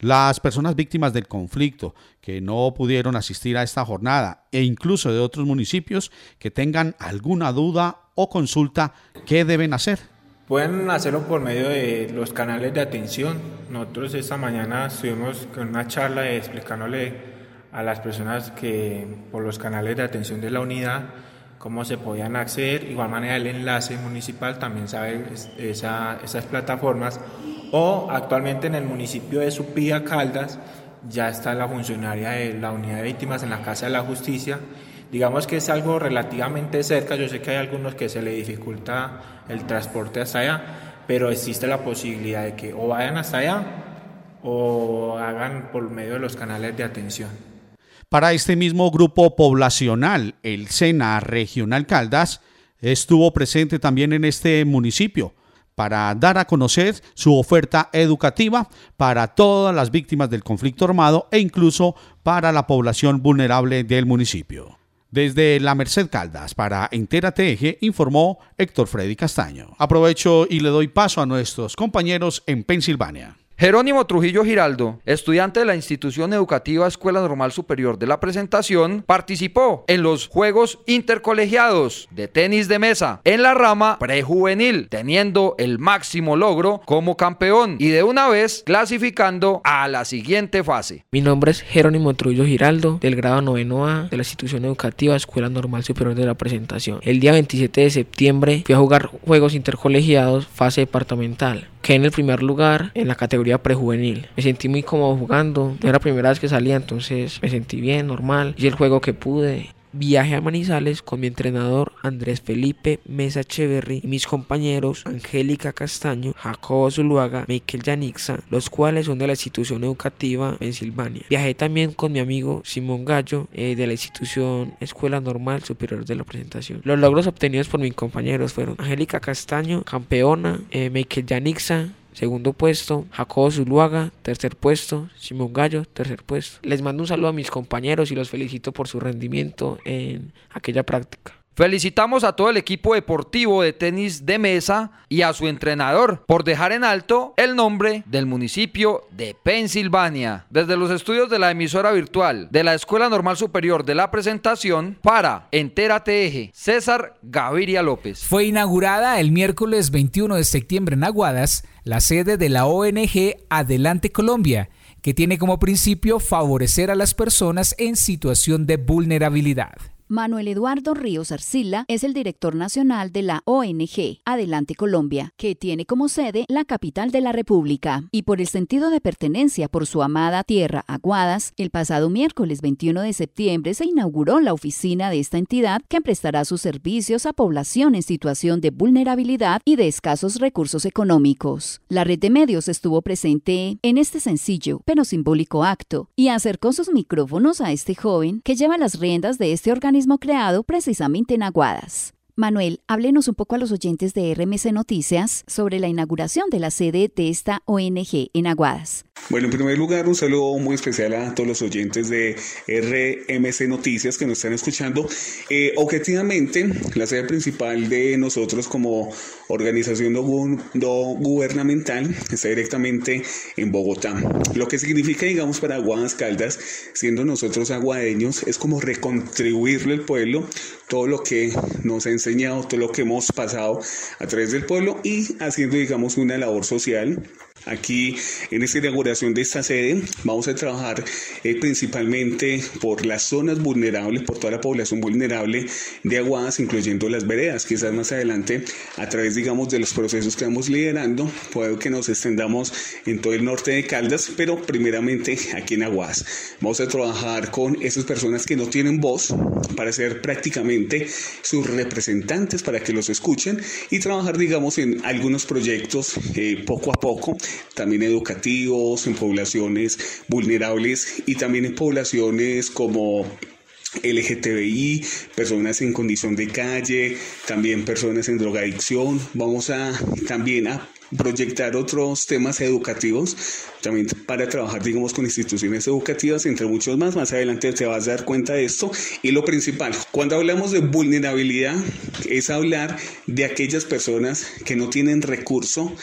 Las personas víctimas del conflicto que no pudieron asistir a esta jornada e incluso de otros municipios que tengan alguna duda o consulta, ¿qué deben hacer? Pueden hacerlo por medio de los canales de atención. Nosotros esta mañana estuvimos con una charla explicándole a las personas que por los canales de atención de la unidad cómo se podían acceder. Igual manera el enlace municipal también sabe esa, esas plataformas o actualmente en el municipio de Supía, Caldas, ya está la funcionaria de la unidad de víctimas en la Casa de la Justicia. Digamos que es algo relativamente cerca, yo sé que hay algunos que se le dificulta el transporte hasta allá, pero existe la posibilidad de que o vayan hasta allá o hagan por medio de los canales de atención. Para este mismo grupo poblacional, el SENA Regional Caldas estuvo presente también en este municipio para dar a conocer su oferta educativa para todas las víctimas del conflicto armado e incluso para la población vulnerable del municipio. Desde la Merced Caldas para Entera TG informó Héctor Freddy Castaño. Aprovecho y le doy paso a nuestros compañeros en Pensilvania. Jerónimo Trujillo Giraldo, estudiante de la institución educativa Escuela Normal Superior de la Presentación, participó en los Juegos Intercolegiados de tenis de mesa en la rama prejuvenil, teniendo el máximo logro como campeón y de una vez clasificando a la siguiente fase. Mi nombre es Jerónimo Trujillo Giraldo, del grado noveno A de la institución educativa Escuela Normal Superior de la Presentación. El día 27 de septiembre fui a jugar Juegos Intercolegiados fase departamental. Quedé en el primer lugar en la categoría prejuvenil. Me sentí muy cómodo jugando. Era la primera vez que salía, entonces me sentí bien, normal. Hice el juego que pude. Viaje a Manizales con mi entrenador Andrés Felipe Mesa Echeverry y mis compañeros Angélica Castaño, Jacobo Zuluaga, Michael Yanixa, los cuales son de la institución educativa Pensilvania. Viajé también con mi amigo Simón Gallo eh, de la institución Escuela Normal Superior de la Presentación. Los logros obtenidos por mis compañeros fueron Angélica Castaño, campeona, eh, Yanixa, Segundo puesto, Jacobo Zuluaga. Tercer puesto, Simón Gallo. Tercer puesto. Les mando un saludo a mis compañeros y los felicito por su rendimiento en aquella práctica. Felicitamos a todo el equipo deportivo de tenis de mesa y a su entrenador por dejar en alto el nombre del municipio de Pensilvania. Desde los estudios de la emisora virtual de la Escuela Normal Superior de la Presentación para Entérate Eje, César Gaviria López. Fue inaugurada el miércoles 21 de septiembre en Aguadas la sede de la ONG Adelante Colombia, que tiene como principio favorecer a las personas en situación de vulnerabilidad. Manuel Eduardo Ríos Arcila es el director nacional de la ONG Adelante Colombia, que tiene como sede la capital de la República. Y por el sentido de pertenencia por su amada tierra Aguadas, el pasado miércoles 21 de septiembre se inauguró la oficina de esta entidad que prestará sus servicios a población en situación de vulnerabilidad y de escasos recursos económicos. La red de medios estuvo presente en este sencillo pero simbólico acto y acercó sus micrófonos a este joven que lleva las riendas de este organismo creado precisamente en Aguadas. Manuel, háblenos un poco a los oyentes de RMC Noticias sobre la inauguración de la sede de esta ONG en Aguadas. Bueno, en primer lugar, un saludo muy especial a todos los oyentes de RMC Noticias que nos están escuchando. Eh, objetivamente, la sede principal de nosotros como organización no, gubernamental está directamente en Bogotá. Lo que significa, digamos, para Aguadas Caldas, siendo nosotros aguadeños, es como recontribuirle al pueblo todo lo que nos ha enseñado, todo lo que hemos pasado a través del pueblo y haciendo, digamos, una labor social Aquí en esta inauguración de esta sede vamos a trabajar eh, principalmente por las zonas vulnerables, por toda la población vulnerable de Aguadas, incluyendo las veredas. Quizás más adelante, a través, digamos, de los procesos que vamos liderando, puede que nos extendamos en todo el norte de Caldas, pero primeramente aquí en Aguadas. Vamos a trabajar con esas personas que no tienen voz para ser prácticamente sus representantes para que los escuchen y trabajar, digamos, en algunos proyectos eh, poco a poco también educativos, en poblaciones vulnerables y también en poblaciones como LGTBI, personas en condición de calle, también personas en drogadicción. Vamos a también a proyectar otros temas educativos, también para trabajar, digamos, con instituciones educativas, entre muchos más. Más adelante te vas a dar cuenta de esto. Y lo principal, cuando hablamos de vulnerabilidad, es hablar de aquellas personas que no tienen recurso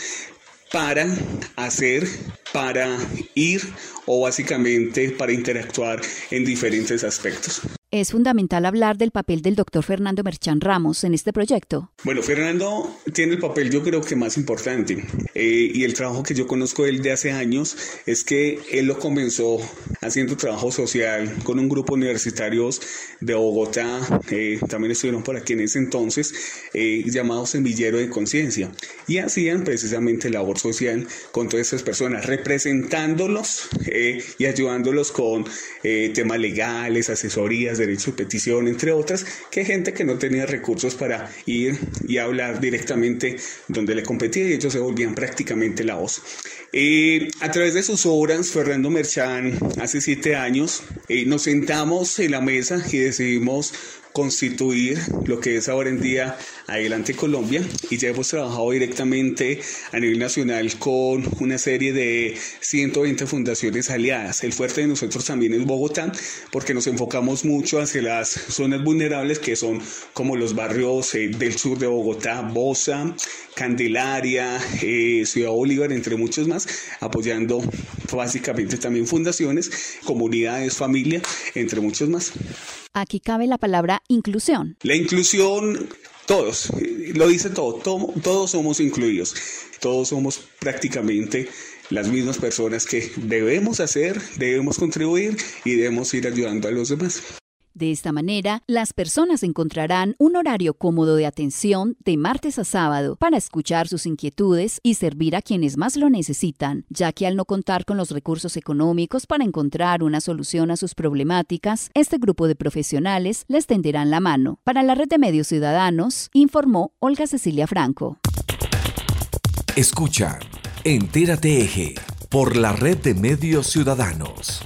para hacer, para ir o básicamente para interactuar en diferentes aspectos. Es fundamental hablar del papel del doctor Fernando Merchán Ramos en este proyecto. Bueno, Fernando tiene el papel yo creo que más importante. Eh, y el trabajo que yo conozco de él de hace años es que él lo comenzó haciendo trabajo social con un grupo universitarios de Bogotá, eh, también estuvieron por aquí en ese entonces, eh, llamado Semillero de Conciencia. Y hacían precisamente labor social con todas esas personas, representándolos y ayudándolos con temas legales, asesorías, derecho de petición, entre otras, que gente que no tenía recursos para ir y hablar directamente donde le competía y ellos se volvían prácticamente la voz. Eh, a través de sus obras, Fernando Merchán, hace siete años, eh, nos sentamos en la mesa y decidimos constituir lo que es ahora en día Adelante Colombia y ya hemos trabajado directamente a nivel nacional con una serie de 120 fundaciones aliadas. El fuerte de nosotros también es Bogotá porque nos enfocamos mucho hacia las zonas vulnerables que son como los barrios eh, del sur de Bogotá, Bosa, Candelaria, eh, Ciudad Bolívar, entre muchos más, apoyando básicamente también fundaciones, comunidades, familia, entre muchos más. Aquí cabe la palabra inclusión. La inclusión, todos, lo dice todo, todos somos incluidos, todos somos prácticamente las mismas personas que debemos hacer, debemos contribuir y debemos ir ayudando a los demás. De esta manera, las personas encontrarán un horario cómodo de atención de martes a sábado para escuchar sus inquietudes y servir a quienes más lo necesitan, ya que al no contar con los recursos económicos para encontrar una solución a sus problemáticas, este grupo de profesionales les tenderán la mano. Para la red de medios ciudadanos, informó Olga Cecilia Franco. Escucha, Entérate Eje, por la red de medios ciudadanos.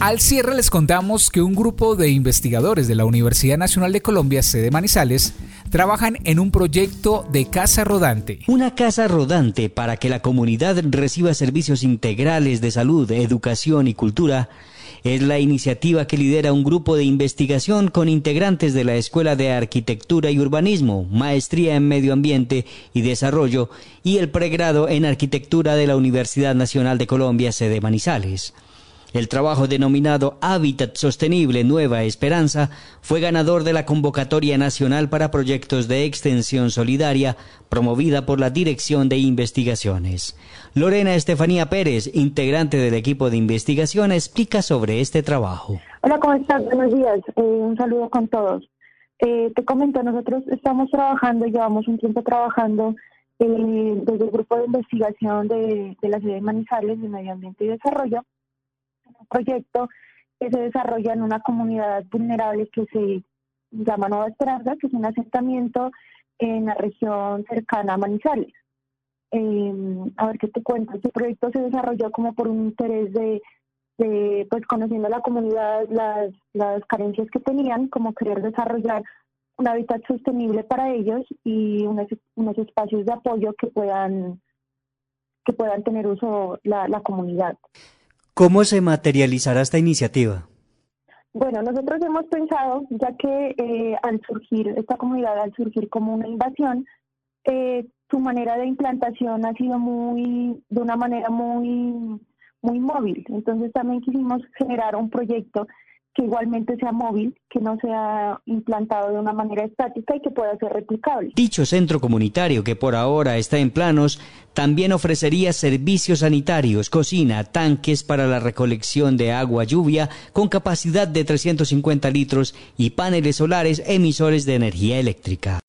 Al cierre les contamos que un grupo de investigadores de la Universidad Nacional de Colombia, sede Manizales, trabajan en un proyecto de casa rodante. Una casa rodante para que la comunidad reciba servicios integrales de salud, educación y cultura es la iniciativa que lidera un grupo de investigación con integrantes de la Escuela de Arquitectura y Urbanismo, Maestría en Medio Ambiente y Desarrollo y el pregrado en Arquitectura de la Universidad Nacional de Colombia, sede Manizales. El trabajo denominado Hábitat Sostenible Nueva Esperanza fue ganador de la convocatoria nacional para proyectos de extensión solidaria promovida por la Dirección de Investigaciones. Lorena Estefanía Pérez, integrante del equipo de investigación, explica sobre este trabajo. Hola, ¿cómo estás? Buenos días. Eh, un saludo con todos. Eh, te comento, nosotros estamos trabajando, llevamos un tiempo trabajando eh, desde el grupo de investigación de, de la ciudad de Manizales de Medio Ambiente y Desarrollo proyecto que se desarrolla en una comunidad vulnerable que se llama Nueva Esperanza, que es un asentamiento en la región cercana a Manizales. Em, a ver qué te cuento. Este proyecto se desarrolló como por un interés de, pues conociendo la comunidad, las, las carencias que tenían, como querer desarrollar un hábitat sostenible para ellos y unos, unos espacios de apoyo que puedan que puedan tener uso la, la comunidad. ¿Cómo se materializará esta iniciativa? Bueno, nosotros hemos pensado, ya que eh, al surgir esta comunidad, al surgir como una invasión, eh, su manera de implantación ha sido muy, de una manera muy, muy móvil. Entonces también quisimos generar un proyecto que igualmente sea móvil, que no sea implantado de una manera estática y que pueda ser replicable. Dicho centro comunitario, que por ahora está en planos, también ofrecería servicios sanitarios, cocina, tanques para la recolección de agua lluvia con capacidad de 350 litros y paneles solares emisores de energía eléctrica.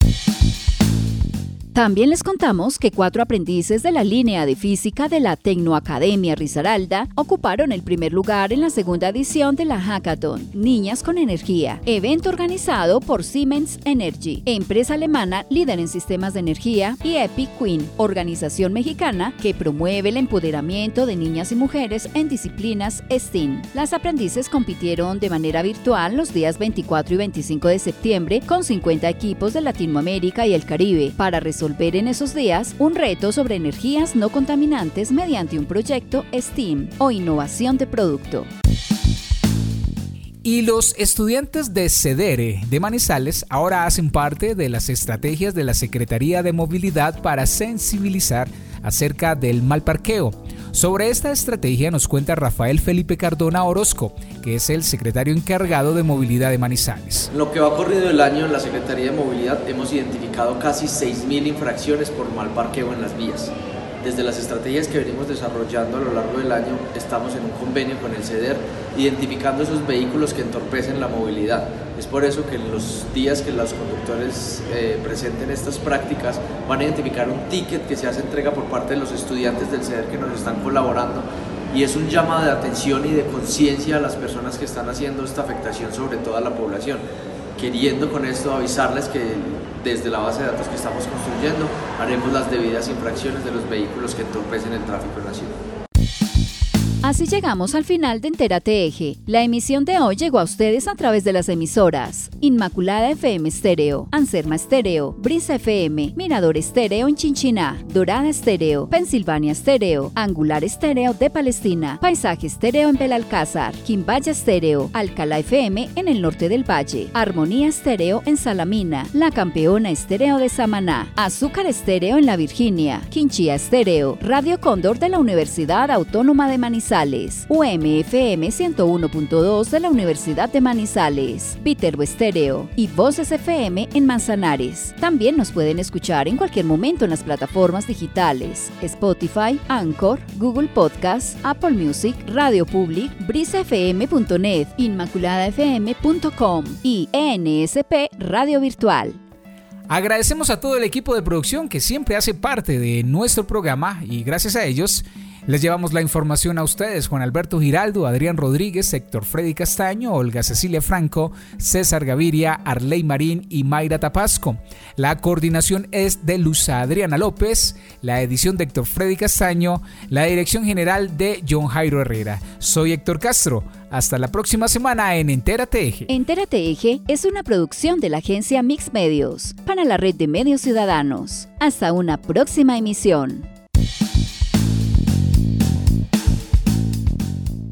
También les contamos que cuatro aprendices de la línea de física de la Tecnoacademia Risaralda ocuparon el primer lugar en la segunda edición de la Hackathon Niñas con Energía, evento organizado por Siemens Energy, empresa alemana líder en sistemas de energía, y Epic Queen, organización mexicana que promueve el empoderamiento de niñas y mujeres en disciplinas STEAM. Las aprendices compitieron de manera virtual los días 24 y 25 de septiembre con 50 equipos de Latinoamérica y el Caribe para resolver resolver en esos días un reto sobre energías no contaminantes mediante un proyecto STEAM o innovación de producto. Y los estudiantes de CEDERE de Manizales ahora hacen parte de las estrategias de la Secretaría de Movilidad para sensibilizar acerca del mal parqueo. Sobre esta estrategia nos cuenta Rafael Felipe Cardona Orozco, que es el secretario encargado de movilidad de Manizales. lo que va corrido el año en la Secretaría de Movilidad hemos identificado casi 6.000 infracciones por mal parqueo en las vías. Desde las estrategias que venimos desarrollando a lo largo del año, estamos en un convenio con el CEDER identificando esos vehículos que entorpecen la movilidad. Es por eso que en los días que los conductores eh, presenten estas prácticas van a identificar un ticket que se hace entrega por parte de los estudiantes del CEDER que nos están colaborando y es un llamado de atención y de conciencia a las personas que están haciendo esta afectación sobre toda la población queriendo con esto avisarles que desde la base de datos que estamos construyendo haremos las debidas infracciones de los vehículos que entorpecen el tráfico en la ciudad. Así llegamos al final de Entérate Eje. La emisión de hoy llegó a ustedes a través de las emisoras Inmaculada FM Estéreo, Anserma Estéreo, Brisa FM, Mirador Estéreo en Chinchiná, Dorada Estéreo, Pensilvania Estéreo, Angular Estéreo de Palestina, Paisaje Estéreo en Belalcázar, Quimbaya Estéreo, Alcalá FM en el norte del Valle, Armonía Estéreo en Salamina, La Campeona Estéreo de Samaná, Azúcar Estéreo en La Virginia, Quinchía Estéreo, Radio Cóndor de la Universidad Autónoma de Manizales, UMFM 101.2 de la Universidad de Manizales, Peter Estéreo y Voces FM en Manzanares. También nos pueden escuchar en cualquier momento en las plataformas digitales Spotify, Anchor, Google Podcast, Apple Music, Radio Public, brisafm.net, inmaculadafm.com y ENSP Radio Virtual. Agradecemos a todo el equipo de producción que siempre hace parte de nuestro programa y gracias a ellos les llevamos la información a ustedes, Juan Alberto Giraldo, Adrián Rodríguez, Héctor Freddy Castaño, Olga Cecilia Franco, César Gaviria, Arley Marín y Mayra Tapasco. La coordinación es de Luz Adriana López, la edición de Héctor Freddy Castaño, la dirección general de John Jairo Herrera. Soy Héctor Castro. Hasta la próxima semana en Entérate Eje. Entérate Eje es una producción de la agencia Mix Medios para la red de medios ciudadanos. Hasta una próxima emisión.